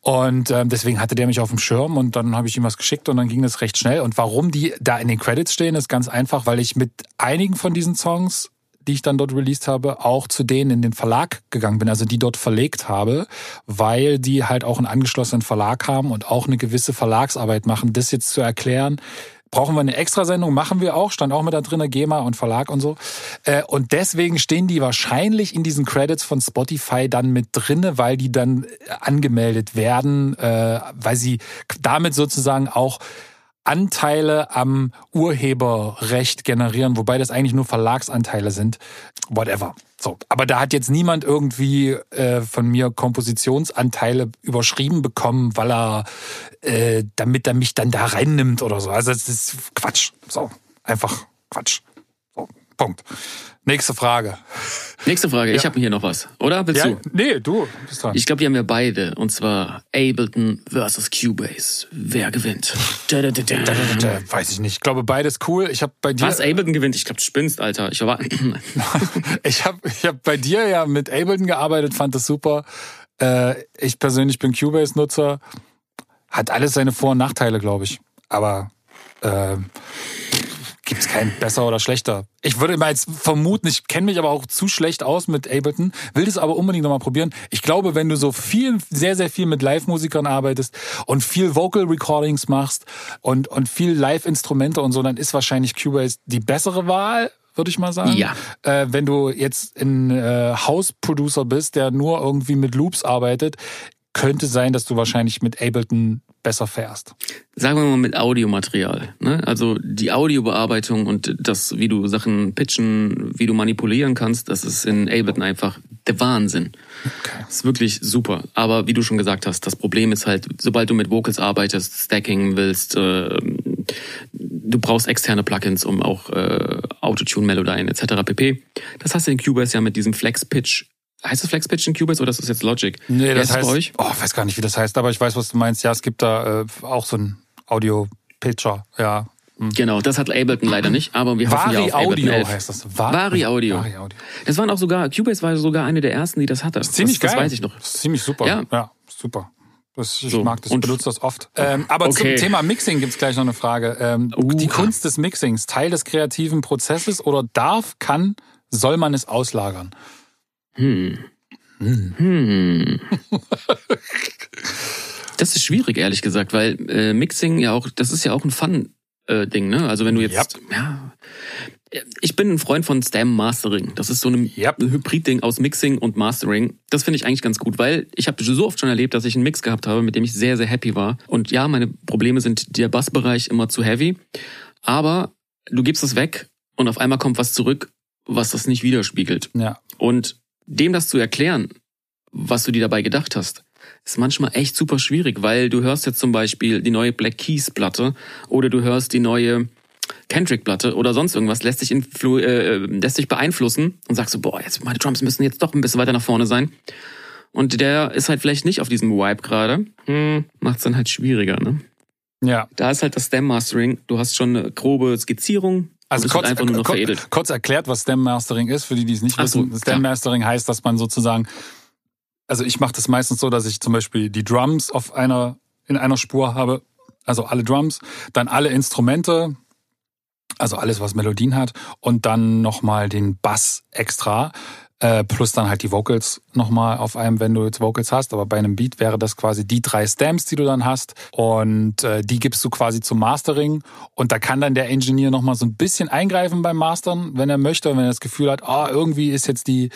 Und ähm, deswegen hatte der mich auf dem Schirm und dann habe ich ihm was geschickt und dann ging das recht schnell. Und warum die da in den Credits stehen, ist ganz einfach, weil ich mit einigen von diesen Songs die ich dann dort released habe, auch zu denen in den Verlag gegangen bin, also die dort verlegt habe, weil die halt auch einen angeschlossenen Verlag haben und auch eine gewisse Verlagsarbeit machen. Das jetzt zu erklären, brauchen wir eine Extrasendung, machen wir auch, stand auch mit da drin, GEMA und Verlag und so. Äh, und deswegen stehen die wahrscheinlich in diesen Credits von Spotify dann mit drinne, weil die dann angemeldet werden, äh, weil sie damit sozusagen auch Anteile am Urheberrecht generieren, wobei das eigentlich nur Verlagsanteile sind. Whatever. So, aber da hat jetzt niemand irgendwie äh, von mir Kompositionsanteile überschrieben bekommen, weil er, äh, damit er mich dann da reinnimmt oder so. Also das ist Quatsch. So, einfach Quatsch. So, Punkt. Nächste Frage. Nächste Frage. Ich habe hier noch was. Oder? Willst Ja, du? nee, du bist dran. Ich glaube, die haben wir beide. Und zwar Ableton versus Cubase. Wer gewinnt? Da, da, da, weiß ich nicht. Ich glaube, beides cool. Ich habe bei dir, Was? Ableton gewinnt? Ich glaube, du spinnst, Alter. Ich war. <laughs> ich habe ich hab bei dir ja mit Ableton gearbeitet, fand das super. Äh, ich persönlich bin Cubase-Nutzer. Hat alles seine Vor- und Nachteile, glaube ich. Aber äh, gibt kein besser oder schlechter. Ich würde mal jetzt vermuten, ich kenne mich aber auch zu schlecht aus mit Ableton, will das aber unbedingt nochmal probieren. Ich glaube, wenn du so viel, sehr, sehr viel mit Live-Musikern arbeitest und viel Vocal-Recordings machst und, und viel Live-Instrumente und so, dann ist wahrscheinlich Cubase die bessere Wahl würde ich mal sagen. Ja. Äh, wenn du jetzt ein äh, House-Producer bist, der nur irgendwie mit Loops arbeitet, könnte sein, dass du wahrscheinlich mit Ableton besser fährst. Sagen wir mal mit Audiomaterial. Ne? Also die Audiobearbeitung und das, wie du Sachen pitchen, wie du manipulieren kannst, das ist in Ableton einfach der Wahnsinn. Okay. Das ist wirklich super. Aber wie du schon gesagt hast, das Problem ist halt, sobald du mit Vocals arbeitest, Stacking willst, äh, du brauchst externe Plugins, um auch äh, Autotune, Melodyne etc. pp. Das hast du in Cubase ja mit diesem Flex Pitch. Heißt es Flex Pitch in Cubase oder ist das jetzt Logic? Nee, Wer das ist heißt, bei euch? oh, ich weiß gar nicht, wie das heißt, aber ich weiß, was du meinst. Ja, es gibt da äh, auch so ein Audio-Pitcher, ja. Genau, das hat Ableton leider nicht, aber wir hoffen ja auf Ableton Audio 11. heißt das. Va Vari Audio. Vari Audio. Es waren auch sogar, Cubase war sogar eine der ersten, die das hatte. Ziemlich das, geil. Das weiß ich noch. Das ist ziemlich super. Ja. Ja, super. Das, ich So, mag das, und- benutze das oft. Ähm, aber Okay. zum Thema Mixing gibt's gleich noch eine Frage. Ähm, Uh. Die Kunst des Mixings, Teil des kreativen Prozesses oder darf, kann, soll man es auslagern? Hm. Hm. Das ist schwierig, ehrlich gesagt, weil äh, Mixing ja auch, das ist ja auch ein Fun-Ding, ne? Also wenn du jetzt, ja, ich bin ein Freund von Stem Mastering. Das ist so ein Yep. Hybrid-Ding aus Mixing und Mastering. Das finde ich eigentlich ganz gut, weil ich habe so oft schon erlebt, dass ich einen Mix gehabt habe, mit dem ich sehr, sehr happy war. Und ja, meine Probleme sind der Bassbereich immer zu heavy, aber du gibst es weg und auf einmal kommt was zurück, was das nicht widerspiegelt. Ja. Und dem das zu erklären, was du dir dabei gedacht hast, ist manchmal echt super schwierig, weil du hörst jetzt zum Beispiel die neue Black Keys Platte oder du hörst die neue Kendrick Platte oder sonst irgendwas, lässt dich, influ äh, lässt dich beeinflussen und sagst so, boah, jetzt meine Drums müssen jetzt doch ein bisschen weiter nach vorne sein. Und der ist halt vielleicht nicht auf diesem Vibe gerade. Hm, macht's dann halt schwieriger, ne? Ja. Da ist halt das Stem Mastering. Du hast schon eine grobe Skizzierung. Also kurz, einfach nur noch kur- veredelt. kurz erklärt, was Stem Mastering ist, für die, die es nicht Ach so, wissen. Stem klar. Mastering heißt, dass man sozusagen, also ich mache das meistens so, dass ich zum Beispiel die Drums auf einer, in einer Spur habe, also alle Drums, dann alle Instrumente, also alles, was Melodien hat, und dann nochmal den Bass extra. Äh, plus dann halt die Vocals nochmal auf einem, wenn du jetzt Vocals hast. Aber bei einem Beat wäre das quasi die drei Stamps, die du dann hast. Und äh, die gibst du quasi zum Mastering. Und da kann dann der Engineer nochmal so ein bisschen eingreifen beim Mastern, wenn er möchte. Wenn er das Gefühl hat, ah, irgendwie ist jetzt die,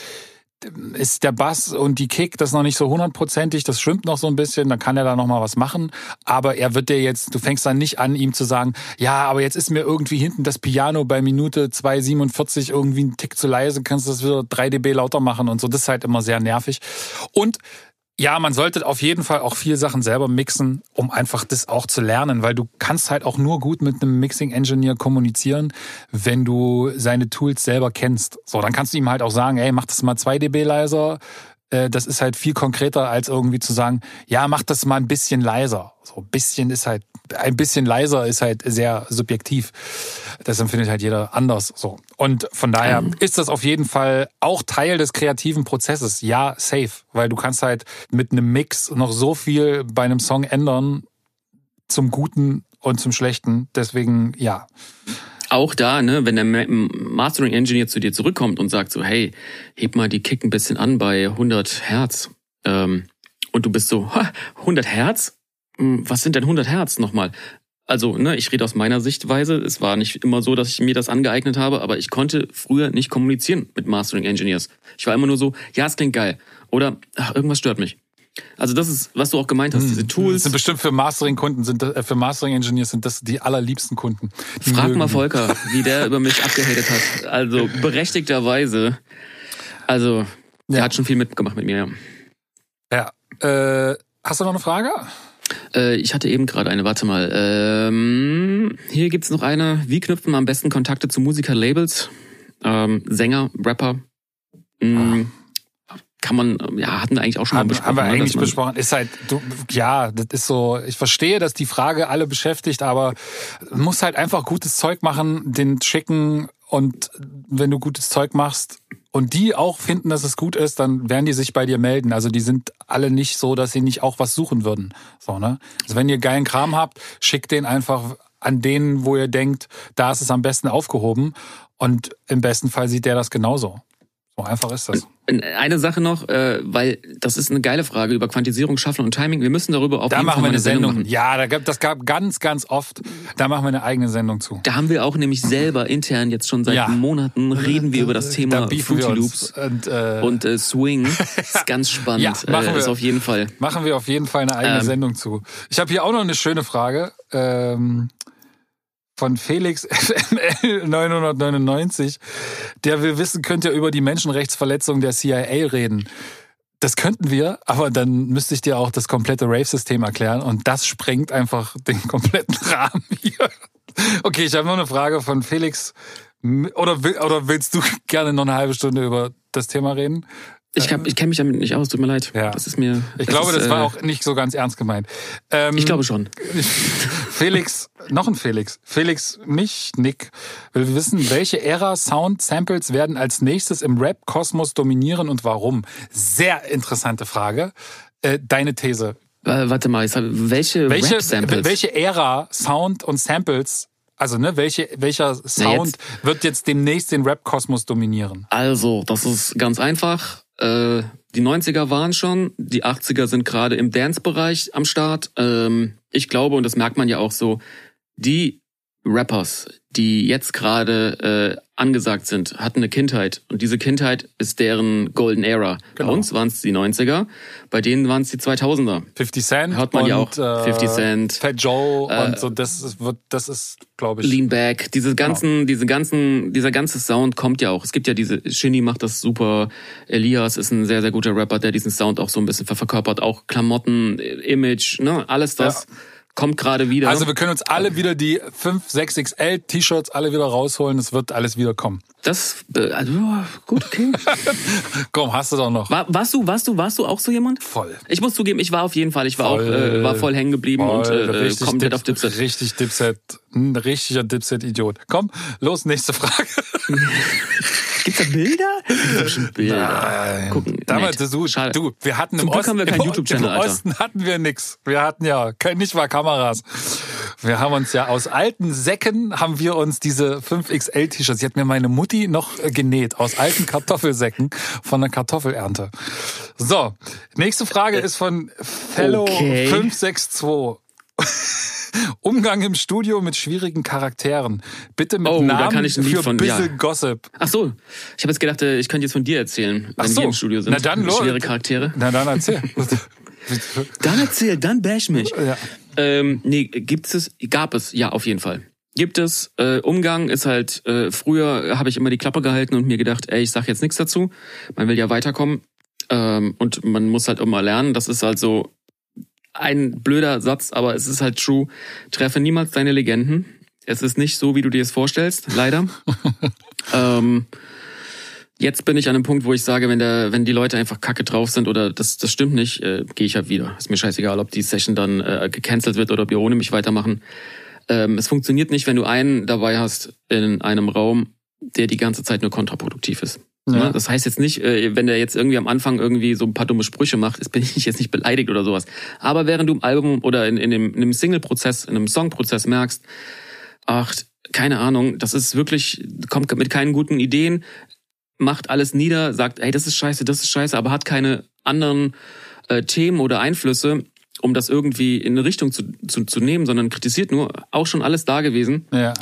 ist der Bass und die Kick das noch nicht so hundertprozentig, das schwimmt noch so ein bisschen, dann kann er da noch mal was machen. Aber er wird dir jetzt, du fängst dann nicht an, ihm zu sagen, ja, aber jetzt ist mir irgendwie hinten das Piano bei Minute 2,47 irgendwie ein Tick zu leise, kannst du das wieder 3 dB lauter machen und so. Das ist halt immer sehr nervig. Und ja, man sollte auf jeden Fall auch viel Sachen selber mixen, um einfach das auch zu lernen, weil du kannst halt auch nur gut mit einem Mixing Engineer kommunizieren, wenn du seine Tools selber kennst. So, dann kannst du ihm halt auch sagen, ey, mach das mal 2 dB leiser, das ist halt viel konkreter als irgendwie zu sagen, ja, mach das mal ein bisschen leiser. So ein bisschen ist halt, ein bisschen leiser ist halt sehr subjektiv. Das empfindet halt jeder anders. So. Und von daher mhm. ist das auf jeden Fall auch Teil des kreativen Prozesses. Ja, safe. Weil du kannst halt mit einem Mix noch so viel bei einem Song ändern zum Guten und zum Schlechten. Deswegen, ja auch da, ne, wenn der Mastering Engineer zu dir zurückkommt und sagt so, hey, heb mal die Kick ein bisschen an bei 100 Hertz, ähm, und du bist so, 100 Hertz? Hm, was sind denn 100 Hertz nochmal? Also, ne, ich rede aus meiner Sichtweise. Es war nicht immer so, dass ich mir das angeeignet habe, aber ich konnte früher nicht kommunizieren mit Mastering Engineers. Ich war immer nur so, ja, es klingt geil. Oder, ach, irgendwas stört mich. Also das ist, was du auch gemeint hast, hm. diese Tools. Das sind bestimmt für Mastering-Kunden, sind äh, für Mastering-Engineers sind das die allerliebsten Kunden. Die Frag mal Volker, wie der über mich abgehatet hat. Also berechtigterweise. Also, der ja. hat schon viel mitgemacht mit mir, ja. Ja. Äh, hast du noch eine Frage? Äh, ich hatte eben gerade eine, warte mal. Ähm, hier gibt's noch eine. Wie knüpft man am besten Kontakte zu Musiker-Labels? Ähm, Sänger, Rapper? Mhm. Ah kann man, ja, hatten wir eigentlich auch schon haben, mal besprochen. Haben wir ne, eigentlich besprochen. Ist halt, du, ja, das ist so, ich verstehe, dass die Frage alle beschäftigt, aber muss halt einfach gutes Zeug machen, den schicken und wenn du gutes Zeug machst und die auch finden, dass es gut ist, dann werden die sich bei dir melden. Also die sind alle nicht so, dass sie nicht auch was suchen würden. So, ne? Also wenn ihr geilen Kram habt, schickt den einfach an denen, wo ihr denkt, da ist es am besten aufgehoben. Und im besten Fall sieht der das genauso. So einfach ist das. Eine Sache noch, äh, weil das ist eine geile Frage über Quantisierung, Schaffen und Timing. Wir müssen darüber auf da jeden machen Fall wir eine Sendung. Sendung ja, da gab, das gab ganz, ganz oft. Da machen wir eine eigene Sendung zu. Da haben wir auch nämlich selber intern jetzt schon seit ja. Monaten reden wir über das Thema da Fruity Loops und, äh, und äh, Swing. <laughs> ist ganz spannend. ja, machen äh, wir, ist auf jeden Fall. Machen wir auf jeden Fall eine eigene ähm, Sendung zu. Ich habe hier auch noch eine schöne Frage. Ähm, von Felix <laughs> FML 999, der will wissen, könnt ihr über die Menschenrechtsverletzung der CIA reden. Das könnten wir, aber dann müsste ich dir auch das komplette Rave-System erklären und das sprengt einfach den kompletten <laughs> Rahmen hier. Okay, ich habe noch eine Frage von Felix. Oder, oder willst du gerne noch eine halbe Stunde über das Thema reden? Ich, ich kenne mich damit nicht aus, tut mir leid. Ja. Das ist mir. Ich glaube, ist, das war äh, auch nicht so ganz ernst gemeint. Ähm, ich glaube schon. <laughs> Felix, noch ein Felix. Felix, nicht Nick, will wissen, welche Ära Sound Samples werden als nächstes im Rap-Kosmos dominieren und warum? Sehr interessante Frage. Äh, deine These. Äh, warte mal, welche, welche Rap-Samples? Welche Ära Sound und Samples also, ne, welche, welcher Sound Na wird jetzt demnächst den Rap-Kosmos dominieren? Also, das ist ganz einfach. Äh, die 90er waren schon, die 80er sind gerade im Dance-Bereich am Start. Ähm, ich glaube, und das merkt man ja auch so, die Rappers, die jetzt gerade äh, angesagt sind, hatten eine Kindheit und diese Kindheit ist deren Golden Era. Genau. Bei uns waren es die 90er, bei denen waren es die 2000er. 50 Cent hört man und, ja auch 50 äh, Cent, Fat Joe äh, und so das ist, wird das ist glaube ich Lean Back, diese genau. ganzen genau. diese ganzen dieser ganze Sound kommt ja auch. Es gibt ja diese Shinny macht das super, Elias ist ein sehr sehr guter Rapper, der diesen Sound auch so ein bisschen verkörpert, auch Klamotten, Image, ne, alles das. Ja kommt gerade wieder. Also wir können uns alle wieder die 5, 6 XL T-Shirts alle wieder rausholen. Es wird alles wieder kommen. Das, äh, also, gut, okay. <laughs> Komm, hast du doch noch. War, warst du, warst du, warst du auch so jemand? Voll. Ich muss zugeben, ich war auf jeden Fall. Ich war voll, auch, äh, war voll hängen geblieben und äh, komplett Dip, auf Dipset. Richtig Dipset. Ein richtiger Dipset-Idiot. Komm, los, nächste Frage. <laughs> Gibt's da Bilder? <laughs> Gibt's Bilder. Nein. Gucken. Damals, du, Schade. du, wir hatten im Osten, haben wir keinen YouTube-Channel, Im Osten hatten wir nix. Wir hatten ja nicht mal Kameras. Wir haben uns ja aus alten Säcken haben wir uns diese 5XL-T-Shirts, die hat mir meine Mutti noch genäht, aus alten Kartoffelsäcken von der Kartoffelernte. So, nächste Frage ist von Fellow okay. 562. <laughs> Umgang im Studio mit schwierigen Charakteren. Bitte mit oh, Namen da kann ich ein Lied für von, Bissel ja. Gossip. Ach so, ich habe jetzt gedacht, äh, ich könnte jetzt von dir erzählen, wenn so. wir im Studio sind. Na dann, los. Schwere Charaktere. Na dann erzähl. <laughs> dann erzähl, dann bash mich. Ja. Ähm, nee, gibt es, gab es, ja, auf jeden Fall. Gibt es, äh, Umgang ist halt, äh, früher habe ich immer die Klappe gehalten und mir gedacht, ey, ich sag jetzt nichts dazu. Man will ja weiterkommen. Ähm, und man muss halt immer lernen. Das ist halt so, ein blöder Satz, aber es ist halt true. Treffe niemals deine Legenden. Es ist nicht so, wie du dir es vorstellst, leider. <laughs> ähm, Jetzt bin ich an einem Punkt, wo ich sage, wenn der, wenn die Leute einfach kacke drauf sind oder das, das stimmt nicht, äh, gehe ich halt wieder. Ist mir scheißegal, ob die Session dann äh, gecancelt wird oder ob wir ohne mich weitermachen. Ähm, es funktioniert nicht, wenn du einen dabei hast in einem Raum, der die ganze Zeit nur kontraproduktiv ist. Ja. Ne? Das heißt jetzt nicht, äh, wenn der jetzt irgendwie am Anfang irgendwie so ein paar dumme Sprüche macht, ist, bin ich jetzt nicht beleidigt oder sowas. Aber während du im Album oder in, in dem, in dem Single-Prozess, in einem Song-Prozess merkst, ach, keine Ahnung, das ist wirklich, kommt mit keinen guten Ideen, macht alles nieder, sagt, hey, das ist scheiße, das ist scheiße, aber hat keine anderen äh, Themen oder Einflüsse, um das irgendwie in eine Richtung zu, zu, zu nehmen, sondern kritisiert nur, auch schon alles da gewesen. Ja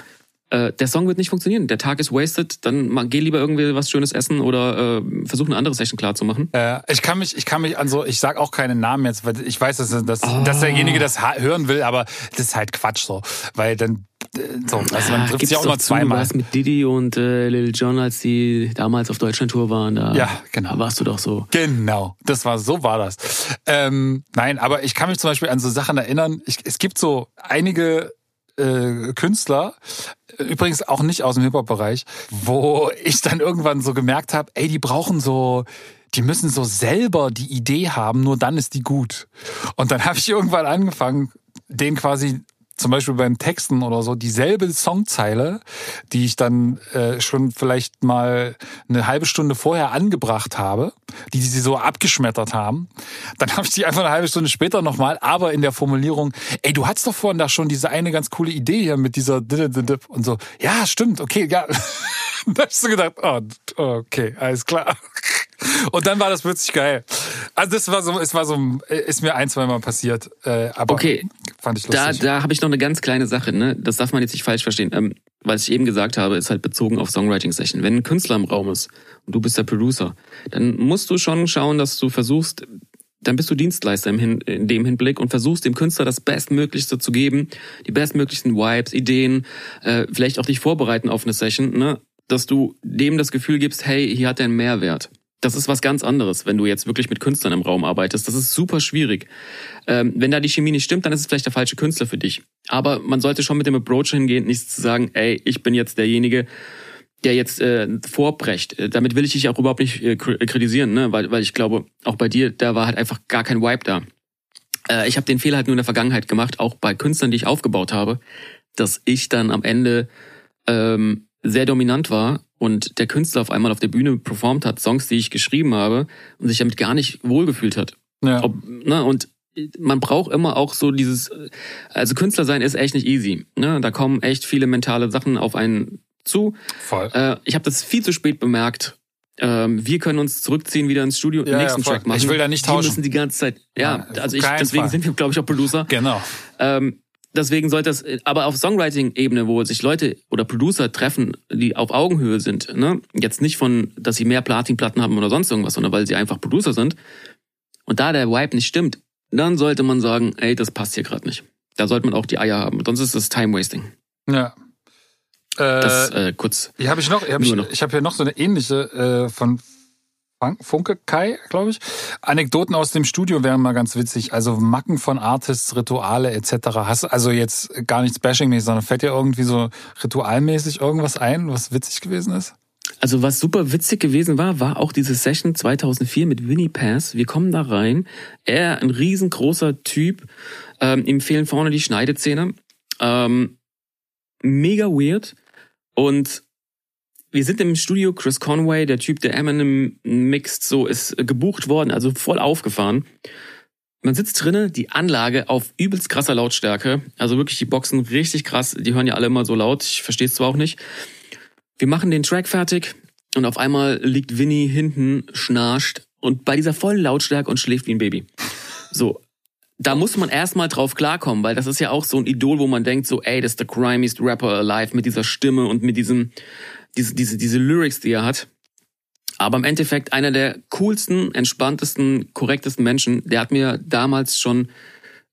äh, der Song wird nicht funktionieren. Der Tag ist wasted, dann geh lieber irgendwie was Schönes essen oder äh, versuch eine andere Session klar zu machen. Äh, ich kann mich, ich kann mich an so, ich sag auch keinen Namen jetzt, weil ich weiß, dass, dass, oh. dass derjenige das hören will, aber das ist halt Quatsch so. Weil dann äh, so, also man trifft sich auch immer zweimal. warst mit Diddy und äh, Lil Jon, als die damals auf Deutschland-Tour waren. Da, ja, genau. Da warst du doch so. Genau, das war so war das. Ähm, nein, aber ich kann mich zum Beispiel an so Sachen erinnern. Ich, es gibt so einige äh, Künstler, übrigens auch nicht aus dem Hip-Hop-Bereich, wo ich dann irgendwann so gemerkt habe, ey, die brauchen so, die müssen so selber die Idee haben, nur dann ist die gut. Und dann habe ich irgendwann angefangen, den quasi zum Beispiel beim Texten oder so dieselbe Songzeile, die ich dann äh, schon vielleicht mal eine halbe Stunde vorher angebracht habe, die sie so abgeschmettert haben, dann habe ich die einfach eine halbe Stunde später nochmal, aber in der Formulierung, ey, du hattest doch vorhin da schon diese eine ganz coole Idee hier mit dieser und so, ja, stimmt, okay, ja. <laughs> da hast du gedacht, oh, okay, alles klar. Und dann war das plötzlich geil. Also das war so, es war so, ist mir ein, zwei Mal passiert. Äh, aber okay. fand ich lustig. Da, da habe ich noch eine ganz kleine Sache, ne? Das darf man jetzt nicht falsch verstehen. Ähm, was ich eben gesagt habe, ist halt bezogen auf Songwriting-Session. Wenn ein Künstler im Raum ist und du bist der Producer, dann musst du schon schauen, dass du versuchst, dann bist du Dienstleister im Hin, in dem Hinblick und versuchst dem Künstler das Bestmöglichste zu geben, die bestmöglichsten Vibes, Ideen, äh, vielleicht auch dich vorbereiten auf eine Session, ne? dass du dem das Gefühl gibst, hey, hier hat er einen Mehrwert das ist was ganz anderes, wenn du jetzt wirklich mit Künstlern im Raum arbeitest. Das ist super schwierig. Ähm, wenn da die Chemie nicht stimmt, dann ist es vielleicht der falsche Künstler für dich. Aber man sollte schon mit dem Approach hingehen, nicht zu sagen, ey, ich bin jetzt derjenige, der jetzt äh, vorbrecht. Äh, damit will ich dich auch überhaupt nicht äh, kritisieren, ne? weil, weil ich glaube, auch bei dir, da war halt einfach gar kein Vibe da. Äh, ich habe den Fehler halt nur in der Vergangenheit gemacht, auch bei Künstlern, die ich aufgebaut habe, dass ich dann am Ende ähm, sehr dominant war und der Künstler auf einmal auf der Bühne performt hat, Songs, die ich geschrieben habe und sich damit gar nicht wohlgefühlt hat. Ja. Ob, ne, und man braucht immer auch so dieses, also Künstler sein ist echt nicht easy. Ne? Da kommen echt viele mentale Sachen auf einen zu. Voll. Äh, ich habe das viel zu spät bemerkt. Ähm, wir können uns zurückziehen, wieder ins Studio, ja, nächsten ja, Track machen. Ich will da nicht tauschen. Die müssen die ganze Zeit, ja, ja also ich, deswegen Fall. sind wir, glaube ich, auch Producer. Genau. Ähm, deswegen sollte das, aber auf Songwriting-Ebene, wo sich Leute oder Producer treffen, die auf Augenhöhe sind, ne? Jetzt nicht von, dass sie mehr Platinplatten haben oder sonst irgendwas, sondern weil sie einfach Producer sind. Und da der Vibe nicht stimmt, dann sollte man sagen, ey, das passt hier gerade nicht. Da sollte man auch die Eier haben. Sonst ist das Time-Wasting. Ja. Äh, das äh, kurz. Hier habe ich noch, hier hab ich, noch. ich habe hier noch so eine ähnliche äh, von Funke Kai, glaube ich. Anekdoten aus dem Studio wären mal ganz witzig. Also Macken von Artists, Rituale etc. Hast also jetzt gar nichts bashingmäßig, sondern fällt dir irgendwie so ritualmäßig irgendwas ein, was witzig gewesen ist? Also was super witzig gewesen war, war auch diese Session 2004 mit Winnie Pass. Wir kommen da rein. Er, ein riesengroßer Typ, ähm, ihm fehlen vorne die Schneidezähne. Ähm, mega weird. Und wir sind im Studio, Chris Conway, der Typ, der Eminem mixt, so ist gebucht worden, also voll aufgefahren. Man sitzt drinnen, die Anlage auf übelst krasser Lautstärke, also wirklich die Boxen richtig krass, die hören ja alle immer so laut, ich verstehe es zwar auch nicht. Wir machen den Track fertig und auf einmal liegt Winnie hinten, schnarcht und bei dieser vollen Lautstärke und schläft wie ein Baby. So, da muss man erstmal drauf klarkommen, weil das ist ja auch so ein Idol, wo man denkt so, ey, das ist der grimiest Rapper alive mit dieser Stimme und mit diesem diese, diese, diese Lyrics, die er hat. Aber im Endeffekt einer der coolsten, entspanntesten, korrektesten Menschen. Der hat mir damals schon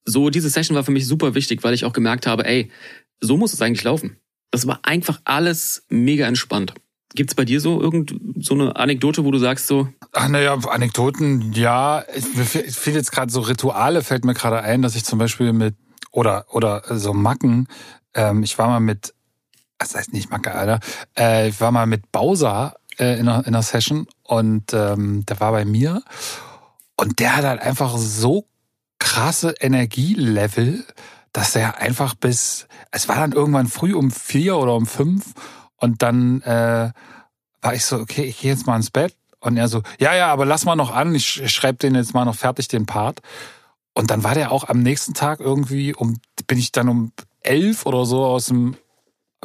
so, diese Session war für mich super wichtig, weil ich auch gemerkt habe, ey, so muss es eigentlich laufen. Das war einfach alles mega entspannt. Gibt's bei dir so irgend so eine Anekdote, wo du sagst so? Ach naja, Anekdoten, ja. Ich, ich finde jetzt gerade so Rituale fällt mir gerade ein, dass ich zum Beispiel mit oder oder so Macken. Ähm, ich war mal mit das heißt nicht Macke, Alter. Äh, ich war mal mit Bowser äh, in, einer, in einer Session und ähm, der war bei mir und der hat halt einfach so krasse Energielevel, dass er einfach bis, es war dann irgendwann früh um vier oder um fünf und dann äh, war ich so, okay, ich gehe jetzt mal ins Bett und er so, ja, ja, aber lass mal noch an, ich schreibe den jetzt mal noch fertig, den Part. Und dann war der auch am nächsten Tag irgendwie um, bin ich dann um elf oder so aus dem,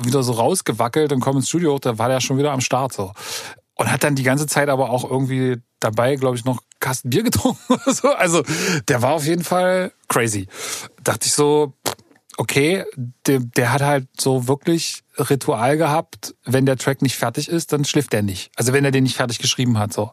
wieder so rausgewackelt und komme ins Studio hoch, da war der schon wieder am Start so. Und hat dann die ganze Zeit aber auch irgendwie dabei, glaube ich, noch Kasten Bier <laughs> getrunken oder so. Also der war auf jeden Fall crazy. Dachte ich so, okay, der, der hat halt so wirklich Ritual gehabt, wenn der Track nicht fertig ist, dann schläft er nicht. Also wenn er den nicht fertig geschrieben hat. So.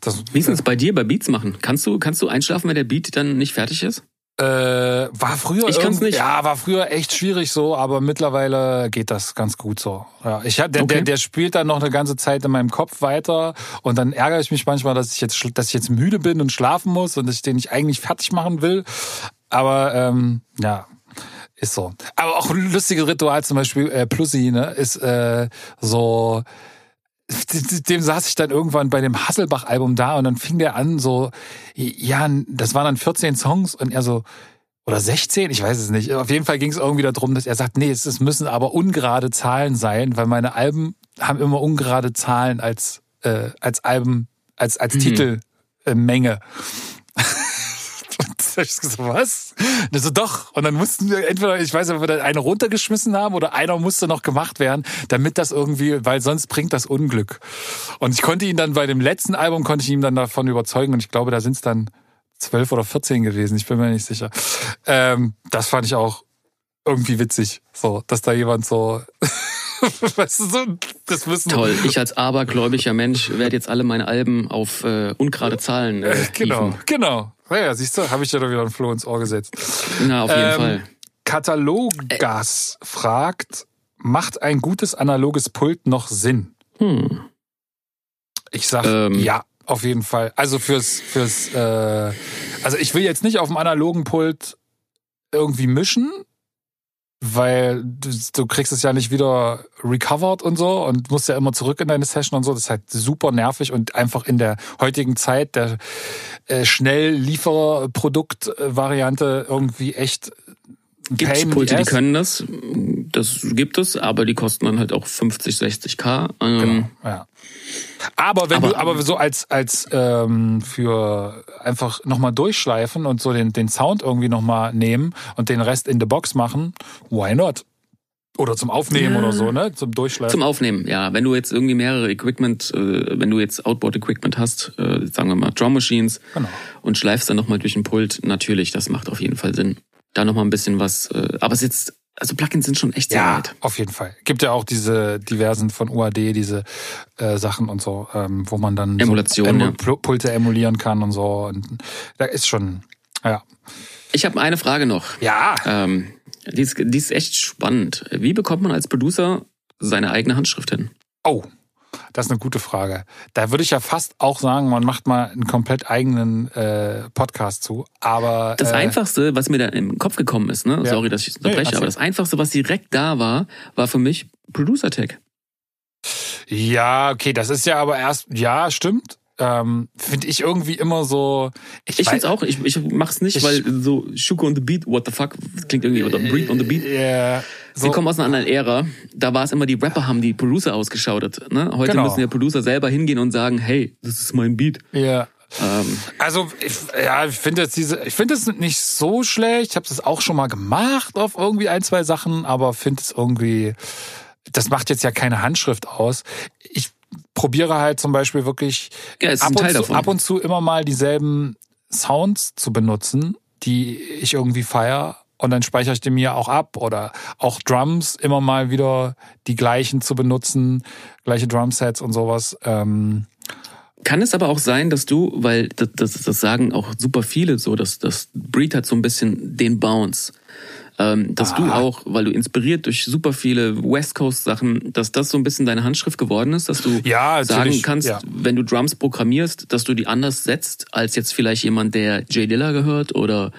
Das, Wie ist es bei dir bei Beats machen? Kannst du, kannst du einschlafen, wenn der Beat dann nicht fertig ist? Äh, war früher ich kann's nicht. ja war früher echt schwierig so aber mittlerweile geht das ganz gut so ja ich der, okay. der der spielt dann noch eine ganze Zeit in meinem Kopf weiter und dann ärgere ich mich manchmal dass ich jetzt dass ich jetzt müde bin und schlafen muss und dass ich den nicht eigentlich fertig machen will aber ähm, ja ist so. Aber auch ein lustiges Ritual, zum Beispiel äh, Plussi, ne, ist äh, so. <laughs> Dem saß ich dann irgendwann bei dem Hasselbach-Album da und dann fing der an, so, ja, das waren dann 14 Songs und er so, oder 16, ich weiß es nicht. Auf jeden Fall ging es irgendwie darum, dass er sagt, nee, es müssen aber ungerade Zahlen sein, weil meine Alben haben immer ungerade Zahlen als, äh, als Alben, als, als mhm. Titelmenge. <laughs> <laughs> ich gesagt, was? Und so, doch. Und dann mussten wir entweder, ich weiß nicht, ob wir dann eine runtergeschmissen haben oder einer musste noch gemacht werden, damit das irgendwie, weil sonst bringt das Unglück. Und ich konnte ihn dann bei dem letzten Album, konnte ich ihn dann davon überzeugen und ich glaube, da sind es dann zwölf oder vierzehn gewesen, ich bin mir nicht sicher. Ähm, das fand ich auch irgendwie witzig, so, dass da jemand so <laughs> weißt du, so, das wissen Toll, ich als abergläubiger Mensch werde jetzt alle meine Alben auf äh, ungerade Zahlen äh, <laughs> Genau, genau. Naja, siehst du, habe ich ja doch wieder ein Floh ins Ohr gesetzt. Na, auf jeden ähm, Fall. Katalogas äh. fragt, macht ein gutes analoges Pult noch Sinn? Hm. Ich sag ähm. ja, auf jeden Fall. Also fürs, fürs, äh, also ich will jetzt nicht auf dem analogen Pult irgendwie mischen, weil du, du, kriegst es ja nicht wieder recovered und so und musst ja immer zurück in deine Session und so. Das ist halt super nervig und einfach in der heutigen Zeit der äh, Schnelllieferproduktvariante irgendwie echt Gibt Pulte, die können das, das gibt es, aber die kosten dann halt auch 50, 60k. Ähm, genau, ja. Aber wenn aber, du aber so als als ähm, für einfach nochmal durchschleifen und so den den Sound irgendwie nochmal nehmen und den Rest in the Box machen, why not? Oder zum Aufnehmen ja. oder so, ne? Zum Durchschleifen. Zum Aufnehmen, ja. Wenn du jetzt irgendwie mehrere Equipment, äh, wenn du jetzt Outboard-Equipment hast, äh, sagen wir mal Drum Machines genau. und schleifst dann nochmal durch den Pult, natürlich, das macht auf jeden Fall Sinn. Da nochmal ein bisschen was, äh, aber es ist jetzt also Plugins sind schon echt sehr ja, weit. auf jeden Fall. Gibt ja auch diese diversen von UAD, diese äh, Sachen und so, ähm, wo man dann Emulation, so Emu ja. Pulte emulieren kann und so. Und da ist schon, ja. Ich habe eine Frage noch. Ja. Ähm, die, ist, die ist echt spannend. Wie bekommt man als Producer seine eigene Handschrift hin? Oh, das ist eine gute Frage. Da würde ich ja fast auch sagen, man macht mal einen komplett eigenen äh, Podcast zu. Aber das äh, Einfachste, was mir da im Kopf gekommen ist, ne, ja. sorry, dass ich unterbreche, nee, aber das Einfachste, was direkt da war, war für mich Producer Tech. Ja, okay, das ist ja aber erst, ja, stimmt ähm, finde ich irgendwie immer so. Ich, ich finde es auch, ich, ich mach's nicht, ich, weil so Schuko on the Beat, what the fuck, klingt irgendwie, oder Breathe on the Beat. Yeah, so. Wir kommen aus einer anderen Ära. Da war es immer, die Rapper haben die Producer ausgeschautet. Ne? Heute genau. müssen ja Producer selber hingehen und sagen, hey, das ist mein Beat. Ja. Yeah. Ähm. Also ich, ja, ich finde jetzt diese, ich finde es nicht so schlecht. Ich habe das auch schon mal gemacht auf irgendwie ein zwei Sachen, aber finde es irgendwie, das macht jetzt ja keine Handschrift aus. Ich probiere halt zum Beispiel wirklich ja, ab, und zu, ab, und zu, immer mal dieselben Sounds zu benutzen, die ich irgendwie feier. Und dann speichere ich die mir auch ab oder auch Drums immer mal wieder die gleichen zu benutzen, gleiche Drumsets und sowas. Ähm kann es aber auch sein, dass du, weil das, das, das sagen auch super viele so, dass das Breed hat so ein bisschen den Bounce ähm, dass ah. du auch, weil du inspiriert durch super viele West Coast Sachen, dass das so ein bisschen deine Handschrift geworden ist, dass du ja, sagen kannst, ja. wenn du Drums programmierst, dass du die anders setzt als jetzt vielleicht jemand, der Jay Dilla gehört oder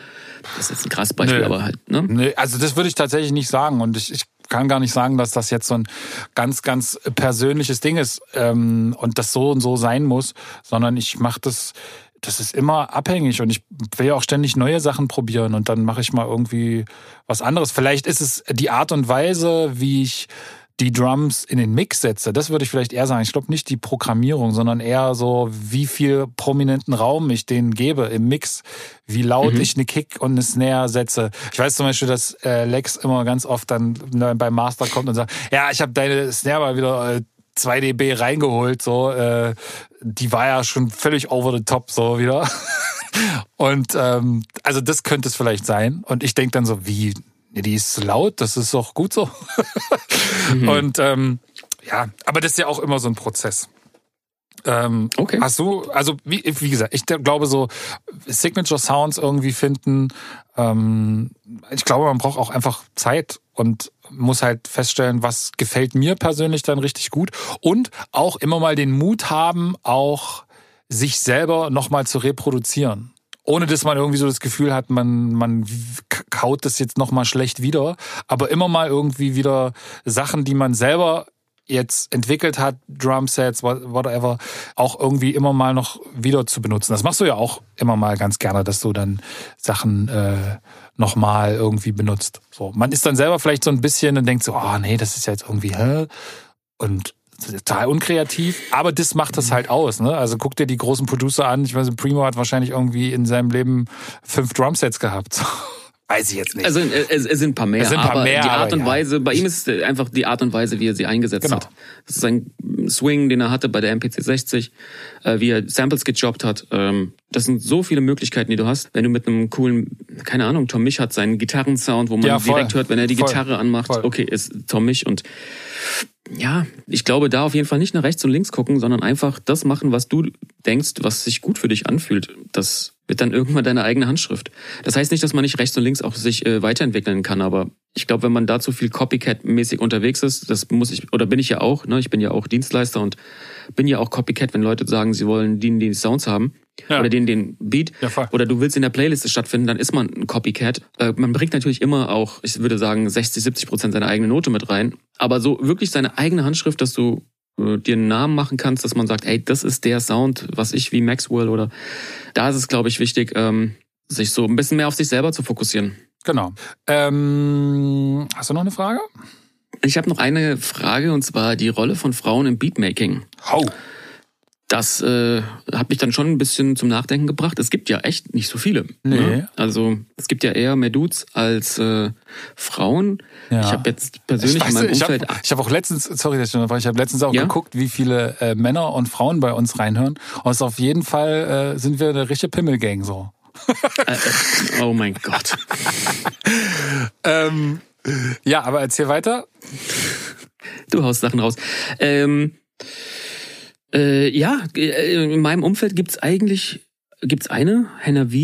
das ist jetzt ein krasses Beispiel, nee. aber halt, ne? Nee, also das würde ich tatsächlich nicht sagen. Und ich, ich kann gar nicht sagen, dass das jetzt so ein ganz, ganz persönliches Ding ist ähm, und das so und so sein muss, sondern ich mache das das ist immer abhängig und ich will ja auch ständig neue Sachen probieren und dann mache ich mal irgendwie was anderes. Vielleicht ist es die Art und Weise, wie ich die Drums in den Mix setze. Das würde ich vielleicht eher sagen. Ich glaube nicht die Programmierung, sondern eher so, wie viel prominenten Raum ich denen gebe im Mix, wie laut mhm. ich eine Kick und eine Snare setze. Ich weiß zum Beispiel, dass äh, Lex immer ganz oft dann beim Master kommt und sagt, ja, ich habe deine Snare mal wieder äh, 2 dB reingeholt, so, äh, die war ja schon völlig over the top, so wieder. <laughs> Und ähm, also das könnte es vielleicht sein. Und ich denk dann so, wie, die ist laut, das ist doch gut so. mhm. <laughs> Und ähm, ja, aber das ist ja auch immer so ein Prozess. Ähm, okay. Hast du, also wie, wie gesagt, ich glaube so Signature Sounds irgendwie finden. Ähm, ich glaube, man braucht auch einfach Zeit und muss halt feststellen, was gefällt mir persönlich dann richtig gut und auch immer mal den Mut haben, auch sich selber nochmal zu reproduzieren. Ohne dass man irgendwie so das Gefühl hat, man, man kaut das jetzt nochmal schlecht wieder, aber immer mal irgendwie wieder Sachen, die man selber jetzt entwickelt hat, Drumsets, whatever, auch irgendwie immer mal noch wieder zu benutzen. Das machst du ja auch immer mal ganz gerne, dass du dann Sachen äh, nochmal irgendwie benutzt. So, man ist dann selber vielleicht so ein bisschen und denkt so, oh nee, das ist jetzt irgendwie, hä? Und total unkreativ, aber das macht das halt aus. Ne? Also guck dir die großen Producer an. Ich weiß, Primo hat wahrscheinlich irgendwie in seinem Leben fünf Drumsets gehabt. <laughs> Weiß ich jetzt nicht. Also es, es sind ein paar mehr. Es sind ein paar aber mehr, die Art und ja. Weise, bei ihm ist es einfach die Art und Weise, wie er sie eingesetzt genau. hat. Das ist ein Swing, den er hatte bei der MPC 60, äh, wie er Samples gejobbt hat. Ähm, das sind so viele Möglichkeiten, die du hast, wenn du mit einem coolen, keine Ahnung, Tom Mich hat seinen Gitarrensound, wo man ja, direkt hört, wenn er die voll, Gitarre anmacht, voll. okay, ist Tom Mich und ja, ich glaube, da auf jeden Fall nicht nach rechts und links gucken, sondern einfach das machen, was du denkst, was sich gut für dich anfühlt. Das wird dann irgendwann deine eigene Handschrift. Das heißt nicht, dass man nicht rechts und links auch sich äh, weiterentwickeln kann, aber ich glaube, wenn man da zu viel Copycat-mäßig unterwegs ist, das muss ich, oder bin ich ja auch, ne? Ich bin ja auch Dienstleister und bin ja auch Copycat, wenn Leute sagen, sie wollen den, die Sounds haben. Ja. Oder den, den Beat. Ja, oder du willst in der Playliste stattfinden, dann ist man ein Copycat. Äh, man bringt natürlich immer auch, ich würde sagen, 60, 70 Prozent seine eigene Note mit rein. Aber so wirklich seine eigene Handschrift, dass du äh, dir einen Namen machen kannst, dass man sagt, ey, das ist der Sound, was ich wie Maxwell oder da ist es, glaube ich, wichtig, ähm, sich so ein bisschen mehr auf sich selber zu fokussieren. Genau. Ähm, hast du noch eine Frage? Ich habe noch eine Frage und zwar die Rolle von Frauen im Beatmaking. Hau. Das äh, hat mich dann schon ein bisschen zum Nachdenken gebracht. Es gibt ja echt nicht so viele. Nee. Ne? Also es gibt ja eher mehr Dudes als äh, Frauen. Ja. Ich habe jetzt persönlich Ich, weiß, in meinem ich Umfeld habe hab auch letztens, sorry, dass ich unterbreche, ich habe letztens auch Ja? geguckt, wie viele äh, Männer und Frauen bei uns reinhören. Und ist auf jeden Fall äh, sind wir eine richtige Pimmelgang so. äh, äh, oh mein Gott. <laughs> Ähm, ja, aber erzähl weiter. Du haust Sachen raus. Ähm, äh, ja, äh, in meinem Umfeld gibt's eigentlich gibt's eine, Hannah V,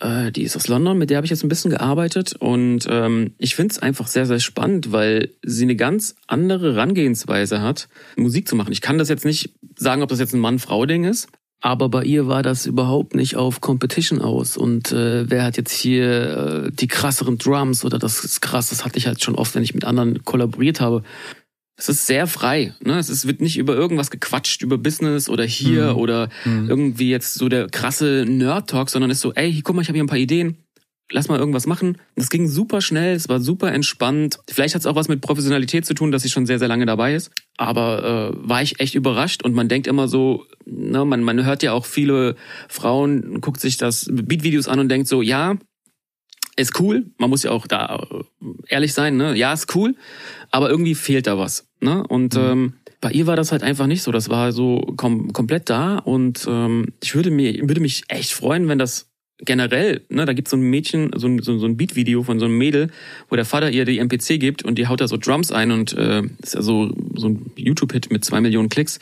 äh, die ist aus London, mit der habe ich jetzt ein bisschen gearbeitet und ähm, ich find's einfach sehr, sehr spannend, weil sie eine ganz andere Herangehensweise hat, Musik zu machen. Ich kann das jetzt nicht sagen, ob das jetzt ein Mann-Frau-Ding ist, aber bei ihr war das überhaupt nicht auf Competition aus. Und äh, wer hat jetzt hier äh, die krasseren Drums oder das ist krass, das hatte ich halt schon oft, wenn ich mit anderen kollaboriert habe. Es ist sehr frei. Ne? Es ist, wird nicht über irgendwas gequatscht, über Business oder hier Mhm. oder irgendwie jetzt so der krasse Nerd-Talk, sondern ist so, ey, guck mal, ich habe hier ein paar Ideen. Lass mal irgendwas machen. Das ging super schnell, es war super entspannt. Vielleicht hat es auch was mit Professionalität zu tun, dass sie schon sehr, sehr lange dabei ist. Aber äh, war ich echt überrascht und man denkt immer so, ne, man, man hört ja auch viele Frauen, guckt sich das Beat-Videos an und denkt so, ja, ist cool. Man muss ja auch da äh, ehrlich sein, ne? Ja, ist cool, aber irgendwie fehlt da was, ne? Und ähm, bei ihr war das halt einfach nicht so. Das war so kom komplett da und ähm, ich würde mir würde mich echt freuen, wenn das generell, ne, da gibt's so ein Mädchen, so ein, so, so ein Beat-Video von so einem Mädel, wo der Vater ihr die MPC gibt und die haut da so Drums ein und äh, ist ja so, so ein YouTube-Hit mit zwei Millionen Klicks.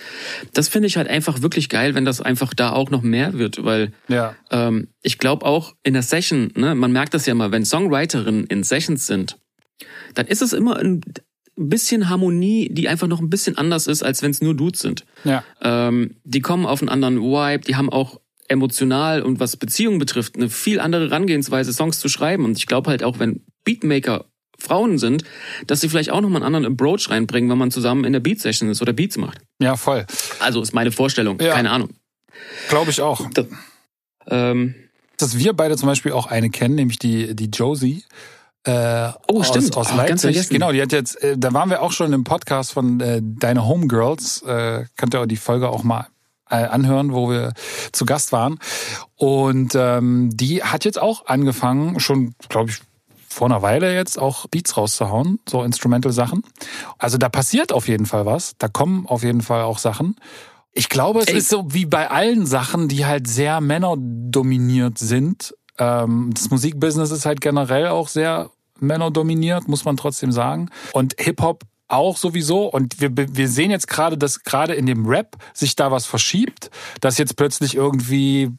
Das finde ich halt einfach wirklich geil, wenn das einfach da auch noch mehr wird, weil Ja. ähm, ich glaube auch in der Session, ne, man merkt das ja mal, wenn Songwriterinnen in Sessions sind, dann ist es immer ein bisschen Harmonie, die einfach noch ein bisschen anders ist, als wenn es nur Dudes sind. Ja. Ähm, die kommen auf einen anderen Vibe, die haben auch emotional und was Beziehungen betrifft, eine viel andere Herangehensweise, Songs zu schreiben. Und ich glaube halt auch, wenn Beatmaker Frauen sind, dass sie vielleicht auch nochmal einen anderen Approach reinbringen, wenn man zusammen in der Beat-Session ist oder Beats macht. Ja, voll. Also ist meine Vorstellung, Ja. keine Ahnung. Glaube ich auch. Da, ähm, Dass wir beide zum Beispiel auch eine kennen, nämlich die, die Josie. Äh, Oh, stimmt. Aus, aus Oh, Leipzig. Genau, die hat jetzt, äh, da waren wir auch schon im Podcast von äh, Deine Homegirls. Äh, könnt ihr auch die Folge auch mal anhören, wo wir zu Gast waren. Und ähm, die hat jetzt auch angefangen, schon, glaube ich, vor einer Weile jetzt auch Beats rauszuhauen, so Instrumental-Sachen. Also da passiert auf jeden Fall was. Da kommen auf jeden Fall auch Sachen. Ich glaube, es Ey. ist so wie bei allen Sachen, die halt sehr männerdominiert sind. Ähm, das Musikbusiness ist halt generell auch sehr männerdominiert, muss man trotzdem sagen. Und Hip-Hop auch sowieso. Und wir, wir sehen jetzt gerade, dass gerade in dem Rap sich da was verschiebt, dass jetzt plötzlich irgendwie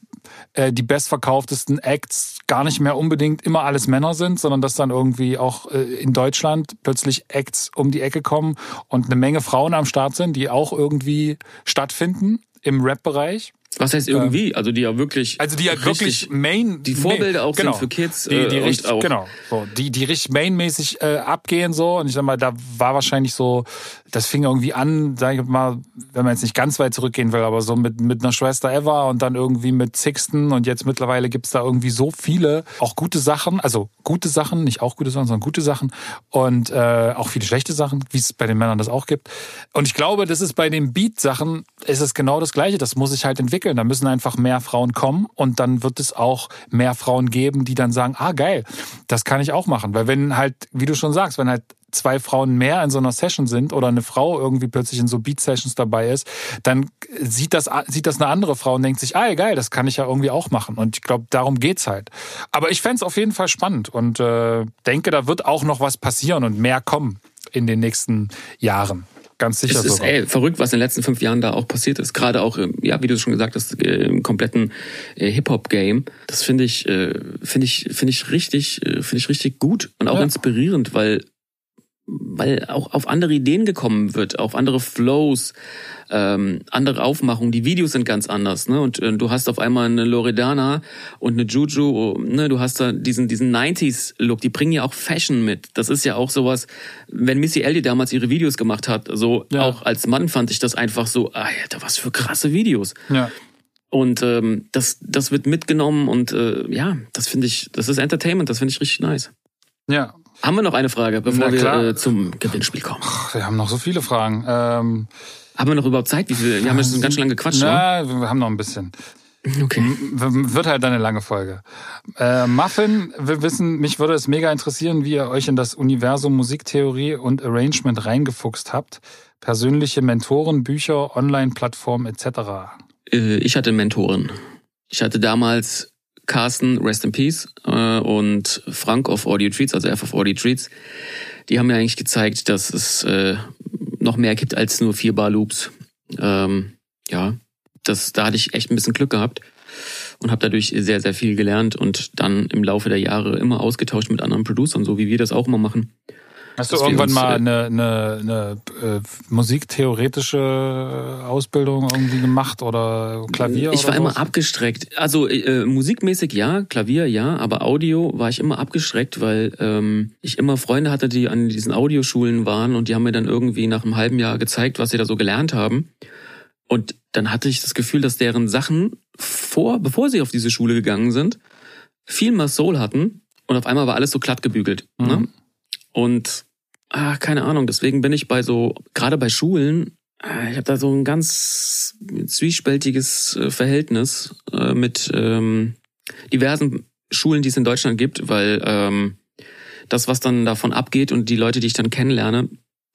äh, die bestverkauftesten Acts gar nicht mehr unbedingt immer alles Männer sind, sondern dass dann irgendwie auch äh, in Deutschland plötzlich Acts um die Ecke kommen und eine Menge Frauen am Start sind, die auch irgendwie stattfinden im Rap-Bereich. Was heißt irgendwie? Also die ja wirklich. Also die ja wirklich Main, die Vorbilder auch sind genau. für Kids, die, die äh, richtig, auch- genau, so, die die richtig mainmäßig äh, abgehen so und ich sag mal, da war wahrscheinlich so, das fing irgendwie an, sag ich mal, wenn man jetzt nicht ganz weit zurückgehen will, aber so mit mit einer Schwester Eva und dann irgendwie mit Sixten und jetzt mittlerweile gibt's da irgendwie so viele auch gute Sachen, also gute Sachen, nicht auch gute Sachen, sondern gute Sachen und äh, auch viele schlechte Sachen, wie es bei den Männern das auch gibt. Und ich glaube, das ist bei den Beat-Sachen ist es genau das Gleiche. Das muss sich halt entwickeln. Da müssen einfach mehr Frauen kommen und dann wird es auch mehr Frauen geben, die dann sagen, ah geil, das kann ich auch machen. Weil wenn halt, wie du schon sagst, wenn halt zwei Frauen mehr in so einer Session sind oder eine Frau irgendwie plötzlich in so Beat-Sessions dabei ist, dann sieht das, sieht das eine andere Frau und denkt sich, ah geil, das kann ich ja irgendwie auch machen. Und ich glaube, darum geht's halt. Aber ich fänd's auf jeden Fall spannend und äh, denke, da wird auch noch was passieren und mehr kommen in den nächsten Jahren. Ganz sicher Es ist sogar. ey, verrückt, was in den letzten fünf Jahren da auch passiert ist. Gerade auch, ja, wie du schon gesagt hast, äh, im kompletten äh, Hip-Hop-Game. Das finde ich, äh, finde ich, finde ich richtig, finde ich richtig gut und auch Ja. inspirierend, weil, weil auch auf andere Ideen gekommen wird, auf andere Flows, ähm, andere Aufmachungen. Die Videos sind ganz anders, ne? Und äh, du hast auf einmal eine Loredana und eine Juju, ne? Du hast da diesen diesen 90s-Look. Die bringen ja auch Fashion mit. Das ist ja auch sowas. Wenn Missy Elliott damals ihre Videos gemacht hat, so Ja. auch als Mann fand ich das einfach so, Alter, was für krasse Videos. Ja. Und ähm, das das wird mitgenommen und äh, ja, das finde ich, das ist Entertainment. Das finde ich richtig nice. Ja. Haben wir noch eine Frage, bevor wir äh, zum Gewinnspiel kommen? Ach, Wir haben noch so viele Fragen. Ähm, Haben wir noch überhaupt Zeit? Wie viel? Wir haben jetzt schon ganz schön lange gequatscht. na, wir haben noch ein bisschen. Okay. W- Wird halt eine lange Folge. Äh, Muffin, wir wissen, mich würde es mega interessieren, wie ihr euch in das Universum Musiktheorie und Arrangement reingefuchst habt. Persönliche Mentoren, Bücher, Online-Plattformen etc. Äh, ich hatte Mentoren. Ich hatte damals Carsten, Rest in Peace, äh, und Frank of Audio Treats, also F of Audio Treats. Die haben mir eigentlich gezeigt, dass es äh, noch mehr gibt als nur vier Bar Loops. Ähm, ja, das, da hatte ich echt ein bisschen Glück gehabt und habe dadurch sehr, sehr viel gelernt und dann im Laufe der Jahre immer ausgetauscht mit anderen Producern, so wie wir das auch immer machen. Hast du irgendwann mal äh, eine, eine, eine äh, musiktheoretische Ausbildung irgendwie gemacht oder Klavier? Ich war immer abgestreckt. Also äh, musikmäßig ja, Klavier ja, aber Audio war ich immer abgestreckt, weil ähm, ich immer Freunde hatte, die an diesen Audioschulen waren und die haben mir dann irgendwie nach einem halben Jahr gezeigt, was sie da so gelernt haben. Und dann hatte ich das Gefühl, dass deren Sachen vor, bevor sie auf diese Schule gegangen sind, viel mehr Soul hatten und auf einmal war alles so glatt gebügelt. Ne? Mhm. Und ah, keine Ahnung, deswegen bin ich bei so, gerade bei Schulen, ah, ich habe da so ein ganz zwiespältiges äh, Verhältnis äh, mit ähm, diversen Schulen, die es in Deutschland gibt, weil ähm, das, was dann davon abgeht und die Leute, die ich dann kennenlerne,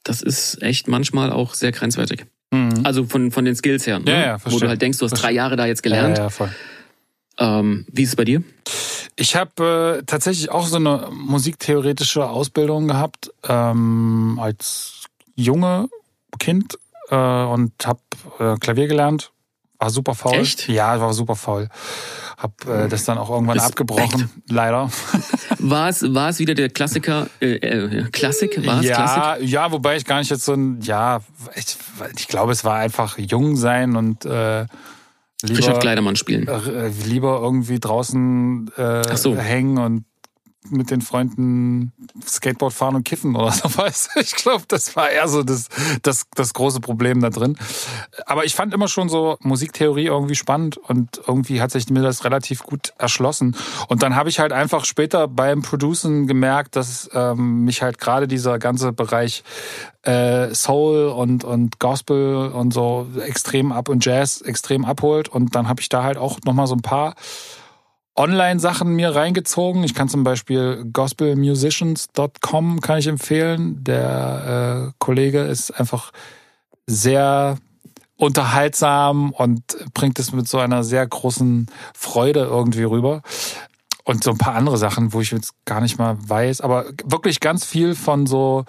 das ist echt manchmal auch sehr grenzwertig. Mhm. Also von, von den Skills her. Ne? Ja, ja, Wo du halt denkst, du hast drei Verstehe. Jahre da jetzt gelernt. Ja, ja, voll. Ähm, wie ist es bei dir? Ich habe äh, tatsächlich auch so eine musiktheoretische Ausbildung gehabt ähm, als junge Kind äh, und habe äh, Klavier gelernt. War super faul. Echt? Ja, war super faul. Hab äh, das dann auch irgendwann Respekt. abgebrochen, leider. <laughs> War es, war es wieder der Klassiker, äh, äh, Klassik? War es Klassik? ja, ja, wobei ich gar nicht jetzt so ein, ja, ich, ich glaube, es war einfach jung sein und äh, lieber, Richard Kleidermann spielen. äh, lieber irgendwie draußen äh, so. hängen und mit den Freunden Skateboard fahren und kiffen oder so <laughs> was. Ich glaube, das war eher so das, das, das große Problem da drin. Aber ich fand immer schon so Musiktheorie irgendwie spannend und irgendwie hat sich mir das relativ gut erschlossen. Und dann habe ich halt einfach später beim Producen gemerkt, dass ähm, mich halt gerade dieser ganze Bereich äh, Soul und, und Gospel und so extrem ab und Jazz extrem abholt. Und dann habe ich da halt auch nochmal so ein paar Online-Sachen mir reingezogen. Ich kann zum Beispiel gospelmusicians.com kann ich empfehlen. Der äh, Kollege ist einfach sehr unterhaltsam und bringt es mit so einer sehr großen Freude irgendwie rüber. Und so ein paar andere Sachen, wo ich jetzt gar nicht mal weiß, aber wirklich ganz viel von so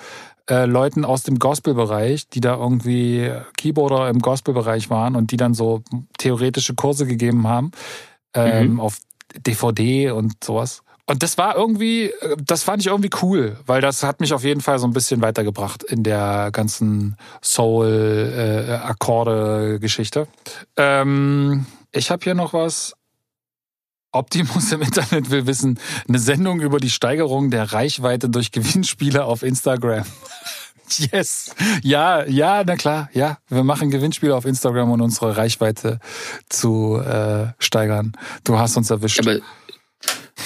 äh, Leuten aus dem Gospel-Bereich, die da irgendwie Keyboarder im Gospel-Bereich waren und die dann so theoretische Kurse gegeben haben ähm, mhm. auf DVD und sowas. Und das war irgendwie, das fand ich irgendwie cool, weil das hat mich auf jeden Fall so ein bisschen weitergebracht in der ganzen Soul-Akkorde-Geschichte. Äh, ähm, ich habe hier noch was. Optimus im Internet will wissen, eine Sendung über die Steigerung der Reichweite durch Gewinnspiele auf Instagram. <laughs> Yes. Ja, ja, na klar, ja. Wir machen Gewinnspiele auf Instagram, um unsere Reichweite zu äh, steigern. Du hast uns erwischt. Aber, äh,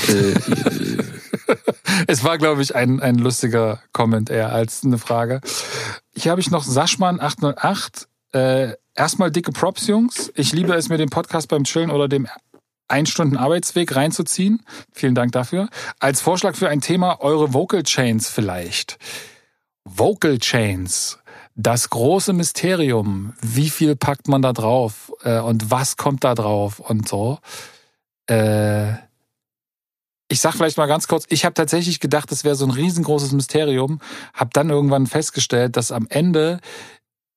<laughs> es war, glaube ich, ein, ein lustiger Comment eher als eine Frage. Hier habe ich noch Saschmann 808. Äh, erstmal dicke Props, Jungs. Ich liebe es, mir den Podcast beim Chillen oder dem ein Stunden Arbeitsweg reinzuziehen. Vielen Dank dafür. Als Vorschlag für ein Thema eure Vocal Chains vielleicht. Vocal Chains. Das große Mysterium. Wie viel packt man da drauf? Äh, und was kommt da drauf? Und so. Äh, ich sag vielleicht mal ganz kurz, ich habe tatsächlich gedacht, das wäre so ein riesengroßes Mysterium, habe dann irgendwann festgestellt, dass am Ende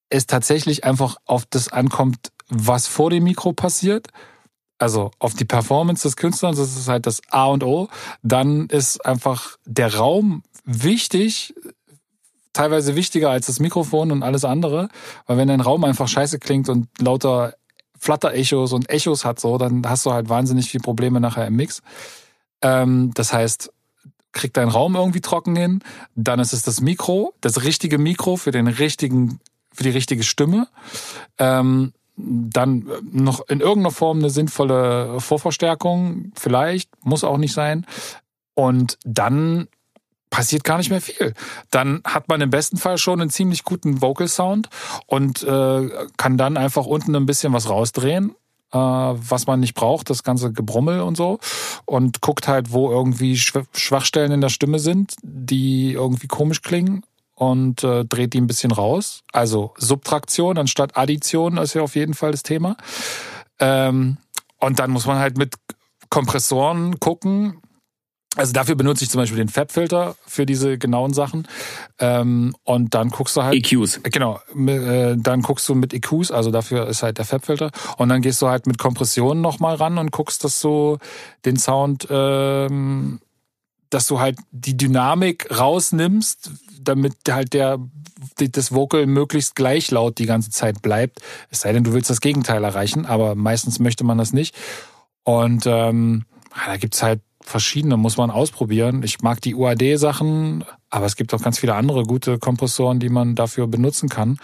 es tatsächlich einfach auf das ankommt, was vor dem Mikro passiert also auf die Performance des Künstlers, das ist halt das A und O. Dann ist einfach der Raum wichtig, teilweise wichtiger als das Mikrofon und alles andere. Weil wenn dein Raum einfach scheiße klingt und lauter Flutter-Echos und Echos hat so, dann hast du halt wahnsinnig viele Probleme nachher im Mix. Ähm, das heißt, krieg deinen Raum irgendwie trocken hin, dann ist es das Mikro, das richtige Mikro für den richtigen, für die richtige Stimme. Ähm, dann noch in irgendeiner Form eine sinnvolle Vorverstärkung, vielleicht, muss auch nicht sein. Und dann passiert gar nicht mehr viel. Dann hat man im besten Fall schon einen ziemlich guten Vocal Sound und äh, kann dann einfach unten ein bisschen was rausdrehen, äh, was man nicht braucht, das ganze Gebrummel und so. Und guckt halt, wo irgendwie Schwachstellen in der Stimme sind, die irgendwie komisch klingen und äh, dreht die ein bisschen raus. Also Subtraktion anstatt Addition ist ja auf jeden Fall das Thema. Ähm, und dann muss man halt mit Kompressoren gucken. Also dafür benutze ich zum Beispiel den Fab-Filter für diese genauen Sachen. Ähm, und dann guckst du halt. EQs. Genau. Äh, dann guckst du mit EQs, also dafür ist halt der Fab-Filter. Und dann gehst du halt mit Kompressionen nochmal ran und guckst, dass du den Sound ähm, dass du halt die Dynamik rausnimmst, damit halt der das Vocal möglichst gleich laut die ganze Zeit bleibt. Es sei denn, du willst das Gegenteil erreichen, aber meistens möchte man das nicht. Und ähm, da gibt's halt verschiedene, muss man ausprobieren. Ich mag die UAD-Sachen, aber es gibt auch ganz viele andere gute Kompressoren, die man dafür benutzen kann.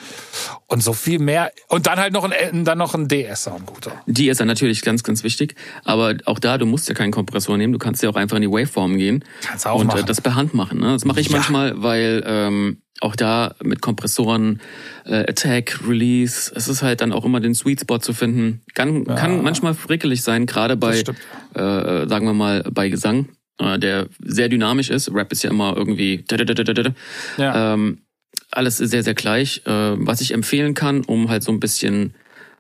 Und so viel mehr. Und dann halt noch ein, dann noch ein DS-Sound guter. DS natürlich ganz, ganz wichtig. Aber auch da, du musst ja keinen Kompressor nehmen. Du kannst ja auch einfach in die Waveform gehen. Kannst auch und machen. Äh, das per Hand machen. Ne? Das mache ich ja. manchmal, weil ähm, auch da mit Kompressoren, äh, Attack, Release, es ist halt dann auch immer den Sweet Spot zu finden. Kann, ja. kann manchmal frickelig sein, gerade bei, äh, sagen wir mal, bei Gesang, äh, der sehr dynamisch ist. Rap ist ja immer irgendwie ja. ähm, alles sehr, sehr gleich. Äh, was ich empfehlen kann, um halt so ein bisschen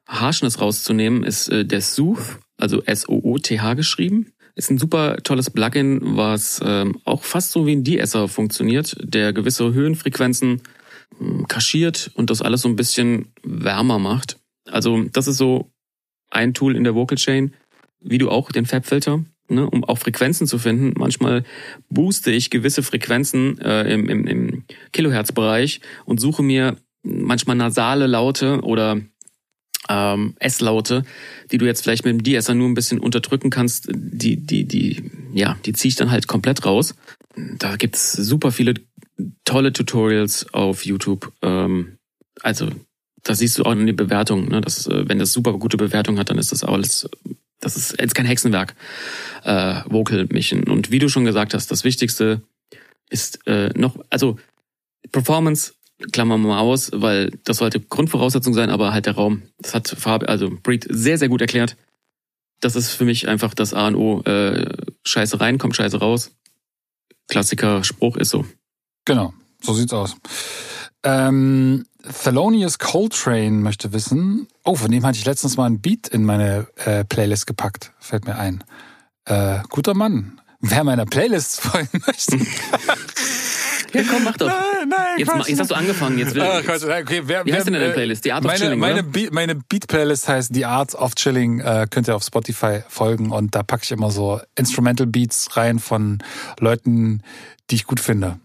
Harshness rauszunehmen, ist äh, der Sooth, also S-O-O-T-H geschrieben. Ist ein super tolles Plugin, was ähm, auch fast so wie ein De-Esser funktioniert, der gewisse Höhenfrequenzen äh, kaschiert und das alles so ein bisschen wärmer macht. Also das ist so ein Tool in der Vocal Chain, wie du auch den Fab-Filter, ne, um auch Frequenzen zu finden. Manchmal booste ich gewisse Frequenzen äh, im, im, im Kilohertz-Bereich und suche mir manchmal nasale Laute oder ähm, S-Laute, die du jetzt vielleicht mit dem De-Esser nur ein bisschen unterdrücken kannst, die, die, die, ja, die ziehe ich dann halt komplett raus. Da gibt's super viele tolle Tutorials auf YouTube. Ähm, also, da siehst du auch in den Bewertungen, ne? Das, äh, wenn das super gute Bewertung hat, dann ist das alles, das ist jetzt kein Hexenwerk, äh, Vocal Mission. Und wie du schon gesagt hast, das Wichtigste ist äh, noch, also Performance klammern wir mal aus, weil das sollte Grundvoraussetzung sein, aber halt der Raum. Das hat Farbe, also Breed sehr, sehr gut erklärt. Das ist für mich einfach das A und O. Äh, Scheiße rein, kommt Scheiße raus. Klassiker Spruch ist so. Genau, so sieht's aus. Ähm, Thelonious Coltrane möchte wissen. Oh, von dem hatte ich letztens mal ein Beat in meine äh, Playlist gepackt. Fällt mir ein. Äh, guter Mann. Wer meiner Playlist folgen möchte. <laughs> Ja, komm, mach doch. Nein, nein, Jetzt, ma- jetzt hast du angefangen. Jetzt will, Ah, Quatsch, okay, wer, Wie heißt denn deine äh, Playlist? The Art of meine, Chilling, meine? Beat, meine Beat-Playlist heißt The Art of Chilling. Äh, könnt ihr auf Spotify folgen und da packe ich immer so Instrumental Beats rein von Leuten, die ich gut finde.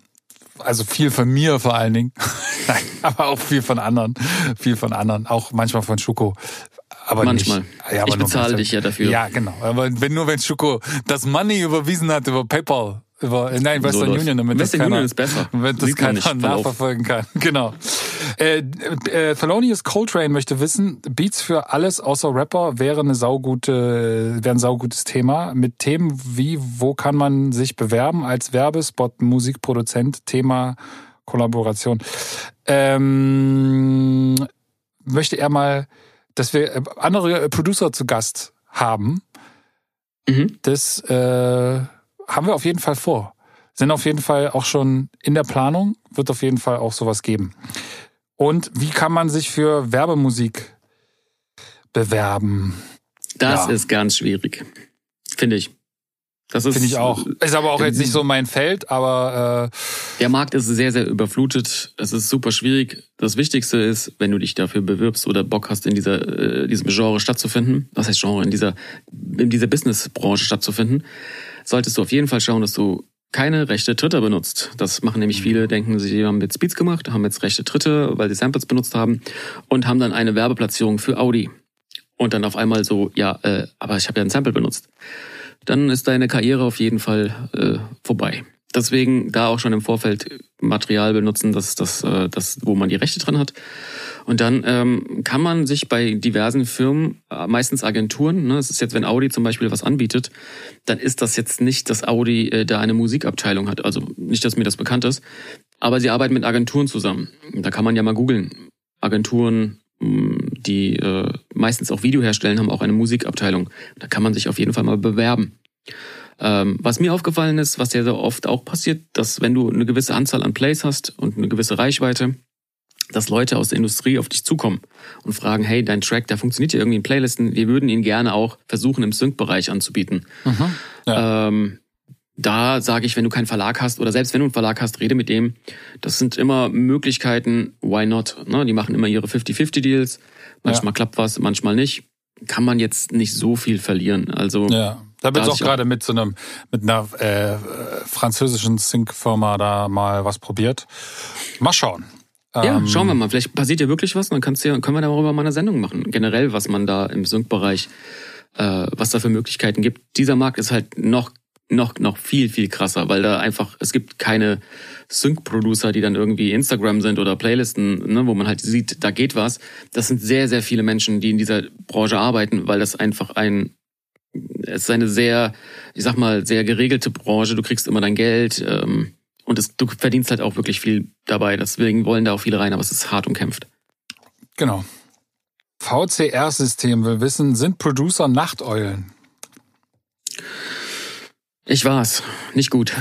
Also viel von mir vor allen Dingen. <laughs> Aber auch viel von anderen. Viel von anderen. Auch manchmal von Schuko. Aber Manchmal. Nicht, ja, aber Ich bezahle dich ja dafür. Ja, genau. Aber wenn nur wenn Schuko das Money überwiesen hat über PayPal, über nein, Western läuft. Union, damit Western das keiner, Union ist besser. Damit das keiner nicht nachverfolgen kann. <laughs> Genau. Äh, äh, Thelonious Coltrane möchte wissen, Beats für alles außer Rapper wäre eine saugute, wäre ein saugutes Thema. Mit Themen wie, wo kann man sich bewerben als Werbespot, Musikproduzent, Thema Kollaboration. Ähm, möchte er mal, dass wir äh, andere Producer zu Gast haben. Mhm. Das äh, haben wir auf jeden Fall vor. Sind auf jeden Fall auch schon in der Planung, wird auf jeden Fall auch sowas geben. Und wie kann man sich für Werbemusik bewerben? Das Ja. ist ganz schwierig. Finde ich. Das ist, Finde ich auch. Ist aber auch jetzt nicht so mein Feld, aber äh, Der Markt ist sehr, sehr überflutet. Es ist super schwierig. Das Wichtigste ist, wenn du dich dafür bewirbst oder Bock hast, in dieser, äh, diesem Genre stattzufinden, was heißt Genre, in dieser, in dieser Businessbranche stattzufinden, solltest du auf jeden Fall schauen, dass du keine rechte Dritte benutzt. Das machen nämlich viele, denken, sie haben jetzt Beats gemacht, haben jetzt rechte Dritte, weil sie Samples benutzt haben und haben dann eine Werbeplatzierung für Audi. Und dann auf einmal so, ja, äh, aber ich habe ja ein Sample benutzt. Dann ist deine Karriere auf jeden Fall äh, vorbei. Deswegen da auch schon im Vorfeld Material benutzen, das, das, äh, das, wo man die Rechte dran hat. Und dann ähm, kann man sich bei diversen Firmen, äh, meistens Agenturen, ne, es ist jetzt, wenn Audi zum Beispiel was anbietet, dann ist das jetzt nicht, dass Audi äh, da eine Musikabteilung hat. Also nicht, dass mir das bekannt ist. Aber sie arbeiten mit Agenturen zusammen. Da kann man ja mal googeln. Agenturen, mh, die äh, meistens auch Video herstellen, haben auch eine Musikabteilung. Da kann man sich auf jeden Fall mal bewerben. Ähm, was mir aufgefallen ist, was ja so oft auch passiert, dass wenn du eine gewisse Anzahl an Plays hast und eine gewisse Reichweite, dass Leute aus der Industrie auf dich zukommen und fragen, hey, dein Track, der funktioniert ja irgendwie in Playlisten, wir würden ihn gerne auch versuchen im Sync-Bereich anzubieten. Ja. Ähm, da sage ich, wenn du keinen Verlag hast oder selbst wenn du einen Verlag hast, rede mit dem. Das sind immer Möglichkeiten, why not? Ne? Die machen immer ihre 50-50-Deals. Manchmal klappt was, manchmal nicht. Kann man jetzt nicht so viel verlieren. Also ja. Da bin Da ich auch gerade mit so einem, mit einer äh, französischen Sync-Firma da mal was probiert. Mal schauen. Ja, Ähm, schauen wir mal. Vielleicht passiert ja wirklich was. Dann kannst du können wir darüber mal eine Sendung machen. Generell, was man da im Sync-Bereich, äh, was da für Möglichkeiten gibt. Dieser Markt ist halt noch, noch, noch viel, viel krasser, weil da einfach, es gibt keine Sync-Producer, die dann irgendwie Instagram sind oder Playlisten, ne, wo man halt sieht, da geht was. Das sind sehr, sehr viele Menschen, die in dieser Branche arbeiten, weil das einfach ein, es ist eine sehr, ich sag mal, sehr geregelte Branche. Du kriegst immer dein Geld, ähm, und es, du verdienst halt auch wirklich viel dabei. Deswegen wollen da auch viele rein, aber es ist hart umkämpft. Genau. VCR-System will wissen, sind Producer Nachteulen? Ich war's. Nicht gut.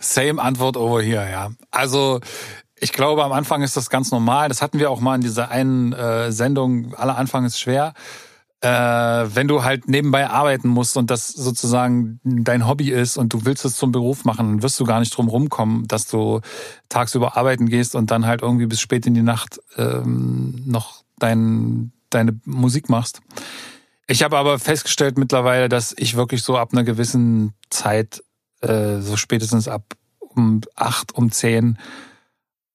Same Antwort over here, ja. Also ich glaube, am Anfang ist das ganz normal. Das hatten wir auch mal in dieser einen äh, Sendung. Aller Anfang ist schwer. Äh, wenn du halt nebenbei arbeiten musst und das sozusagen dein Hobby ist und du willst es zum Beruf machen, dann wirst du gar nicht drum rumkommen, dass du tagsüber arbeiten gehst und dann halt irgendwie bis spät in die Nacht ähm, noch dein, deine Musik machst. Ich habe aber festgestellt mittlerweile, dass ich wirklich so ab einer gewissen Zeit, äh, so spätestens ab um acht, um zehn,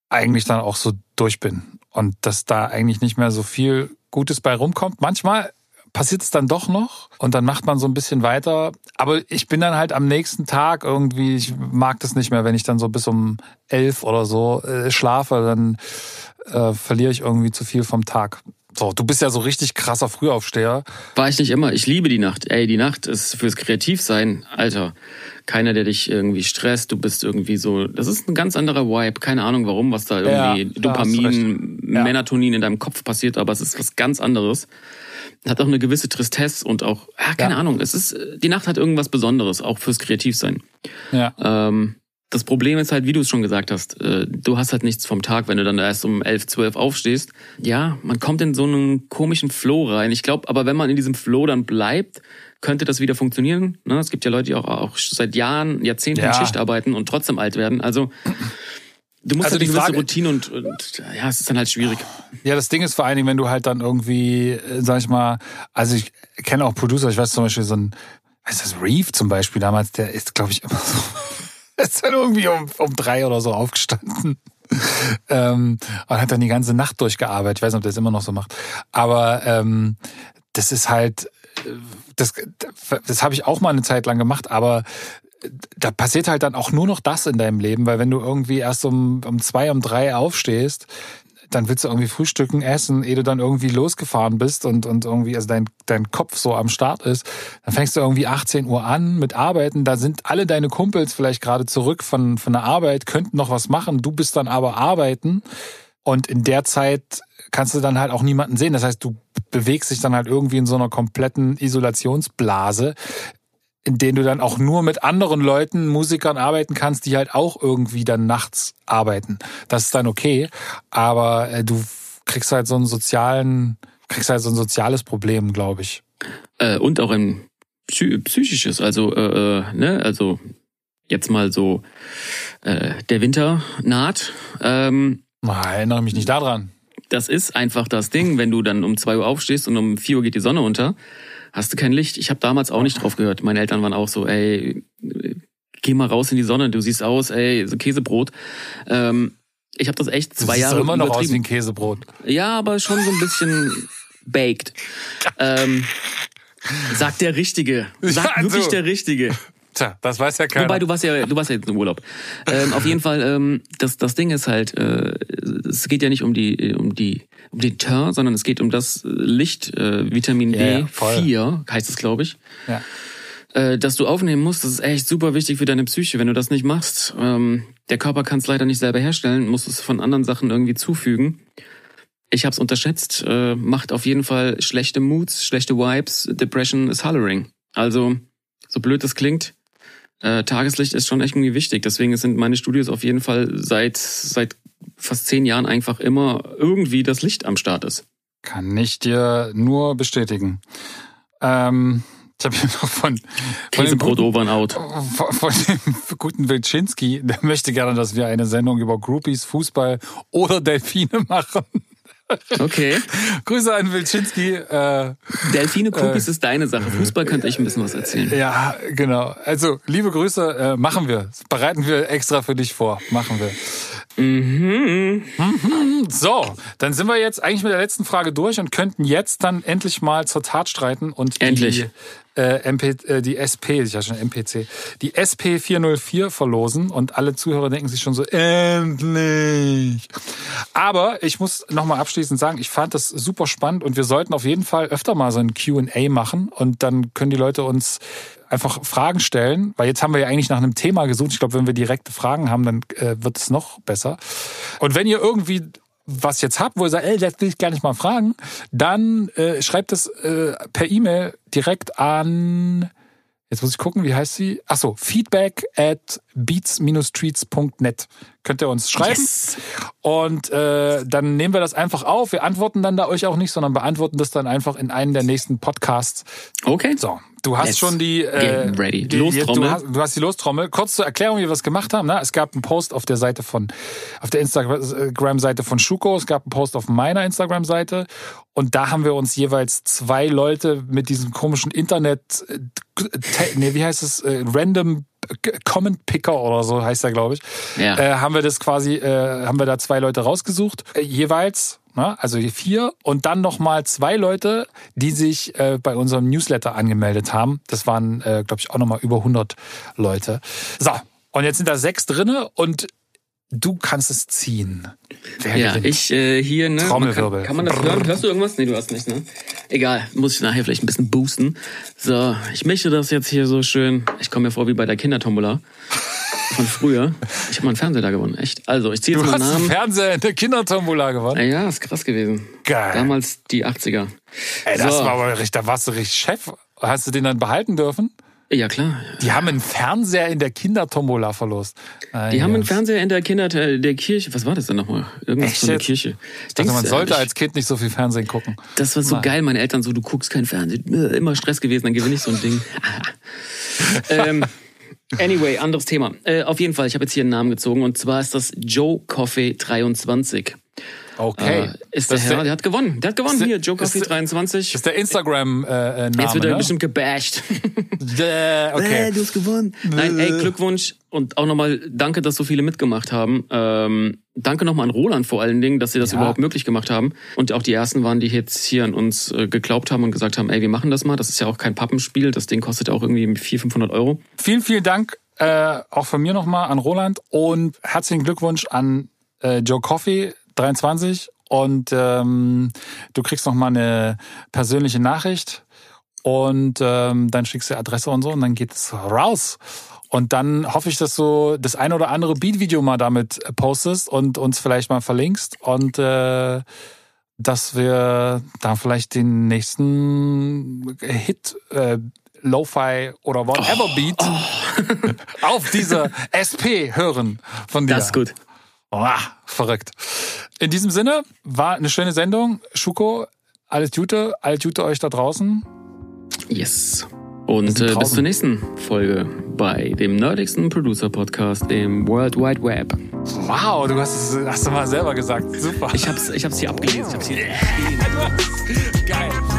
eigentlich dann auch so durch bin. Und dass da eigentlich nicht mehr so viel Gutes bei rumkommt. Manchmal passiert es dann doch noch und dann macht man so ein bisschen weiter. Aber ich bin dann halt am nächsten Tag irgendwie, ich mag das nicht mehr, wenn ich dann so bis um elf oder so äh, schlafe, dann äh, verliere ich irgendwie zu viel vom Tag. So, du bist ja so richtig krasser Frühaufsteher. War ich nicht immer. Ich liebe die Nacht. Ey, die Nacht ist fürs Kreativsein, Alter. Keiner, der dich irgendwie stresst. Du bist irgendwie so. Das ist ein ganz anderer Vibe. Keine Ahnung warum, was da irgendwie Ja, Dopamin, Ja. Melatonin in deinem Kopf passiert, aber es ist was ganz anderes. Hat auch eine gewisse Tristesse und auch, ja, keine Ja. Ahnung. Es ist, die Nacht hat irgendwas Besonderes, auch fürs Kreativsein. Ja. Ähm, das Problem ist halt, wie du es schon gesagt hast, äh, du hast halt nichts vom Tag, wenn du dann erst um 11, 12 aufstehst. Ja, man kommt in so einen komischen Flow rein. Ich glaube, aber wenn man in diesem Flow dann bleibt, könnte das wieder funktionieren. Ne? Es gibt ja Leute, die auch, auch seit Jahren, Jahrzehnten in Ja. Schicht arbeiten und trotzdem alt werden. Also du musst Also halt die eine gewisse Frage- Routine und, und ja, es ist dann halt schwierig. Ja, das Ding ist vor allen Dingen, wenn du halt dann irgendwie, äh, sag ich mal, also ich kenne auch Producer, ich weiß zum Beispiel so ein, ist das, Reef zum Beispiel damals, der ist, glaube ich, immer so, <laughs> ist dann irgendwie um, um drei oder so aufgestanden. ähm, und hat dann die ganze Nacht durchgearbeitet. Ich weiß nicht, ob der das immer noch so macht. Aber ähm, das ist halt, äh, das, das habe ich auch mal eine Zeit lang gemacht, aber da passiert halt dann auch nur noch das in deinem Leben, weil wenn du irgendwie erst um, um zwei, um drei aufstehst, dann willst du irgendwie frühstücken, essen, ehe du dann irgendwie losgefahren bist und, und irgendwie, also dein, dein Kopf so am Start ist, dann fängst du irgendwie 18 Uhr an mit Arbeiten, da sind alle deine Kumpels vielleicht gerade zurück von, von der Arbeit, könnten noch was machen, du bist dann aber arbeiten. Und in der Zeit kannst du dann halt auch niemanden sehen. Das heißt, du bewegst dich dann halt irgendwie in so einer kompletten Isolationsblase, in denen du dann auch nur mit anderen Leuten, Musikern arbeiten kannst, die halt auch irgendwie dann nachts arbeiten. Das ist dann okay, aber äh, du kriegst halt so einen sozialen, kriegst halt so ein soziales Problem, glaube ich. Äh, und auch ein psy psychisches, also, äh, äh, ne, also jetzt mal so, äh, der Winter naht. Ähm, Ah, erinnere mich nicht daran. das ist einfach das Ding, wenn du dann um zwei Uhr aufstehst und um vier Uhr geht die Sonne unter, hast du kein Licht. Ich habe damals auch nicht drauf gehört. Meine Eltern waren auch so, ey, geh mal raus in die Sonne, du siehst aus, ey, so Käsebrot. Ähm, ich habe das echt zwei Das Jahre immer noch aus wie ein Käsebrot. Ja, aber schon so ein bisschen baked. Ähm, sagt der Richtige. <laughs> Sagt Ja, also- wirklich der Richtige. Tja, das weiß ja keiner. Wobei du warst ja, du warst ja jetzt im Urlaub. Ähm, auf jeden Fall, ähm, das, das Ding ist halt, äh, es geht ja nicht um die, um die, um den Teint, sondern es geht um das Licht, äh, Vitamin Ja, ja, voll. D4 heißt es, glaube ich, ja. äh, dass du aufnehmen musst. Das ist echt super wichtig für deine Psyche. Wenn du das nicht machst, ähm, der Körper kann es leider nicht selber herstellen, muss es von anderen Sachen irgendwie zufügen. Ich habe es unterschätzt. Äh, macht auf jeden Fall schlechte Moods, schlechte Vibes. Depression is hollering. Also so blöd das klingt. Äh, Tageslicht ist schon echt irgendwie wichtig. Deswegen sind meine Studios auf jeden Fall seit, seit fast zehn Jahren einfach immer irgendwie das Licht am Start ist. Kann ich dir nur bestätigen. Ähm, ich habe hier noch von, von dem guten, out. von, dem guten Wilczynski, der möchte gerne, dass wir eine Sendung über Groupies, Fußball oder Delfine machen. Okay. <laughs> Grüße an Wilczynski. Äh, Delfine Cookies ist deine Sache. Fußball könnte ich ein bisschen was erzählen. ja, genau. Also, liebe Grüße, äh, machen wir. Bereiten wir extra für dich vor. Machen wir. Mhm. So, dann sind wir jetzt eigentlich mit der letzten Frage durch und könnten jetzt dann endlich mal zur Tat streiten und Endlich. die äh, MP, äh, die SP, ich ja schon MPC, die SP 404 verlosen und alle Zuhörer denken sich schon so endlich. Aber ich muss noch mal abschließend sagen, ich fand das super spannend und wir sollten auf jeden Fall öfter mal so ein Q&A machen und dann können die Leute uns einfach Fragen stellen, weil jetzt haben wir ja eigentlich nach einem Thema gesucht. Ich glaube, wenn wir direkte Fragen haben, dann äh, wird es noch besser. Und wenn ihr irgendwie was jetzt habt, wo ihr sagt, ey, das will ich gar nicht mal fragen, dann äh, schreibt es äh, per E-Mail direkt an, jetzt muss ich gucken, wie heißt sie? Ach so, feedback at beats-treats.net. Könnt ihr uns schreiben. Yes. Und äh, dann nehmen wir das einfach auf. Wir antworten dann da euch auch nicht, sondern beantworten das dann einfach in einen der nächsten Podcasts. Okay. So, du hast Let's schon die, äh, ready. die Lostrommel. Du hast, du hast die Lostrommel. Kurz zur Erklärung, wie wir das gemacht haben. Ne? Es gab einen Post auf der Seite von, auf der Instagram-Seite von Schuko. Es gab einen Post auf meiner Instagram-Seite. Und da haben wir uns jeweils zwei Leute mit diesem komischen Internet, äh, nee, wie heißt es, äh, Random Comment Picker oder so heißt er, glaube ich. Ja. Äh, haben wir das quasi, äh, haben wir da zwei Leute rausgesucht, äh, jeweils Ne? Also vier und dann nochmal zwei Leute, die sich äh, bei unserem Newsletter angemeldet haben. Das waren, äh, glaube ich, auch nochmal über 100 Leute. So, und jetzt sind da sechs drinne und du kannst es ziehen. Wer ja, gewinnt? ich äh, hier, ne? Trommelwirbel. Kann, kann, man das hören? Hörst du irgendwas? Nee, du hast nicht, ne? Egal, muss ich nachher vielleicht ein bisschen boosten. So, ich möchte das jetzt hier so schön. Ich komme mir vor wie bei der Kindertombola von früher. Ich habe mal einen Fernseher da gewonnen, echt. Also, ich ziehe jetzt mal Namen. Du hast einen Fernseher in der Kindertombola gewonnen? Ja, ist krass gewesen. Geil. Damals die 80er. Ey, das so. war aber richtig, da warst du richtig Chef. Hast du den dann behalten dürfen? Ja, klar. Die haben einen Fernseher in der Kindertombola verlost. Ah, die ja. haben einen Fernseher in der Kinder der Kirche. Was war das denn nochmal? Irgendwas von der Kirche. Ich dachte, man sollte als Kind nicht so viel Fernsehen gucken. Das war so Nein. geil. Meine Eltern so, du guckst kein Fernsehen. Äh, immer Stress gewesen, dann gewinne ich so ein Ding. <laughs> ähm, Anyway, anderes Thema. Äh, auf jeden Fall, ich habe jetzt hier einen Namen gezogen und zwar ist das Joe Coffee 23. Okay. Äh, ist der Herr, der, der, hat gewonnen. Der hat gewonnen hier, Joe Coffee 23. Ist der Instagram-Name. Äh, Jetzt wird er ne? bestimmt gebasht. <laughs> okay. Äh, du hast gewonnen. Nein, ey, Glückwunsch und auch nochmal danke, dass so viele mitgemacht haben. Ähm, danke nochmal an Roland vor allen Dingen, dass sie das ja. überhaupt möglich gemacht haben. Und auch die ersten waren, die jetzt hier an uns äh, geglaubt haben und gesagt haben, ey, wir machen das mal. Das ist ja auch kein Pappenspiel. Das Ding kostet auch irgendwie 400, 500 Euro. Vielen, vielen Dank äh, auch von mir nochmal an Roland und herzlichen Glückwunsch an äh, Joe Coffee 23 und ähm, du kriegst noch mal eine persönliche Nachricht und ähm, dann schickst du Adresse und so und dann geht es raus. Und dann hoffe ich, dass du das ein oder andere Beat-Video mal damit postest und uns vielleicht mal verlinkst und äh, dass wir da vielleicht den nächsten Hit äh, Lo-Fi oder whatever oh, Beat oh. <laughs> auf dieser SP hören von dir. Das ist gut. Oh, verrückt. In diesem Sinne, war eine schöne Sendung. Schuko, alles Gute, alles Gute euch da draußen. Yes. Und äh, bis zur nächsten Folge bei dem nerdigsten Producer Podcast im World Wide Web. Wow, du hast es hast du mal selber gesagt. Super. Ich hab's, ich hab's hier abgelesen. Ich hab's hier <laughs>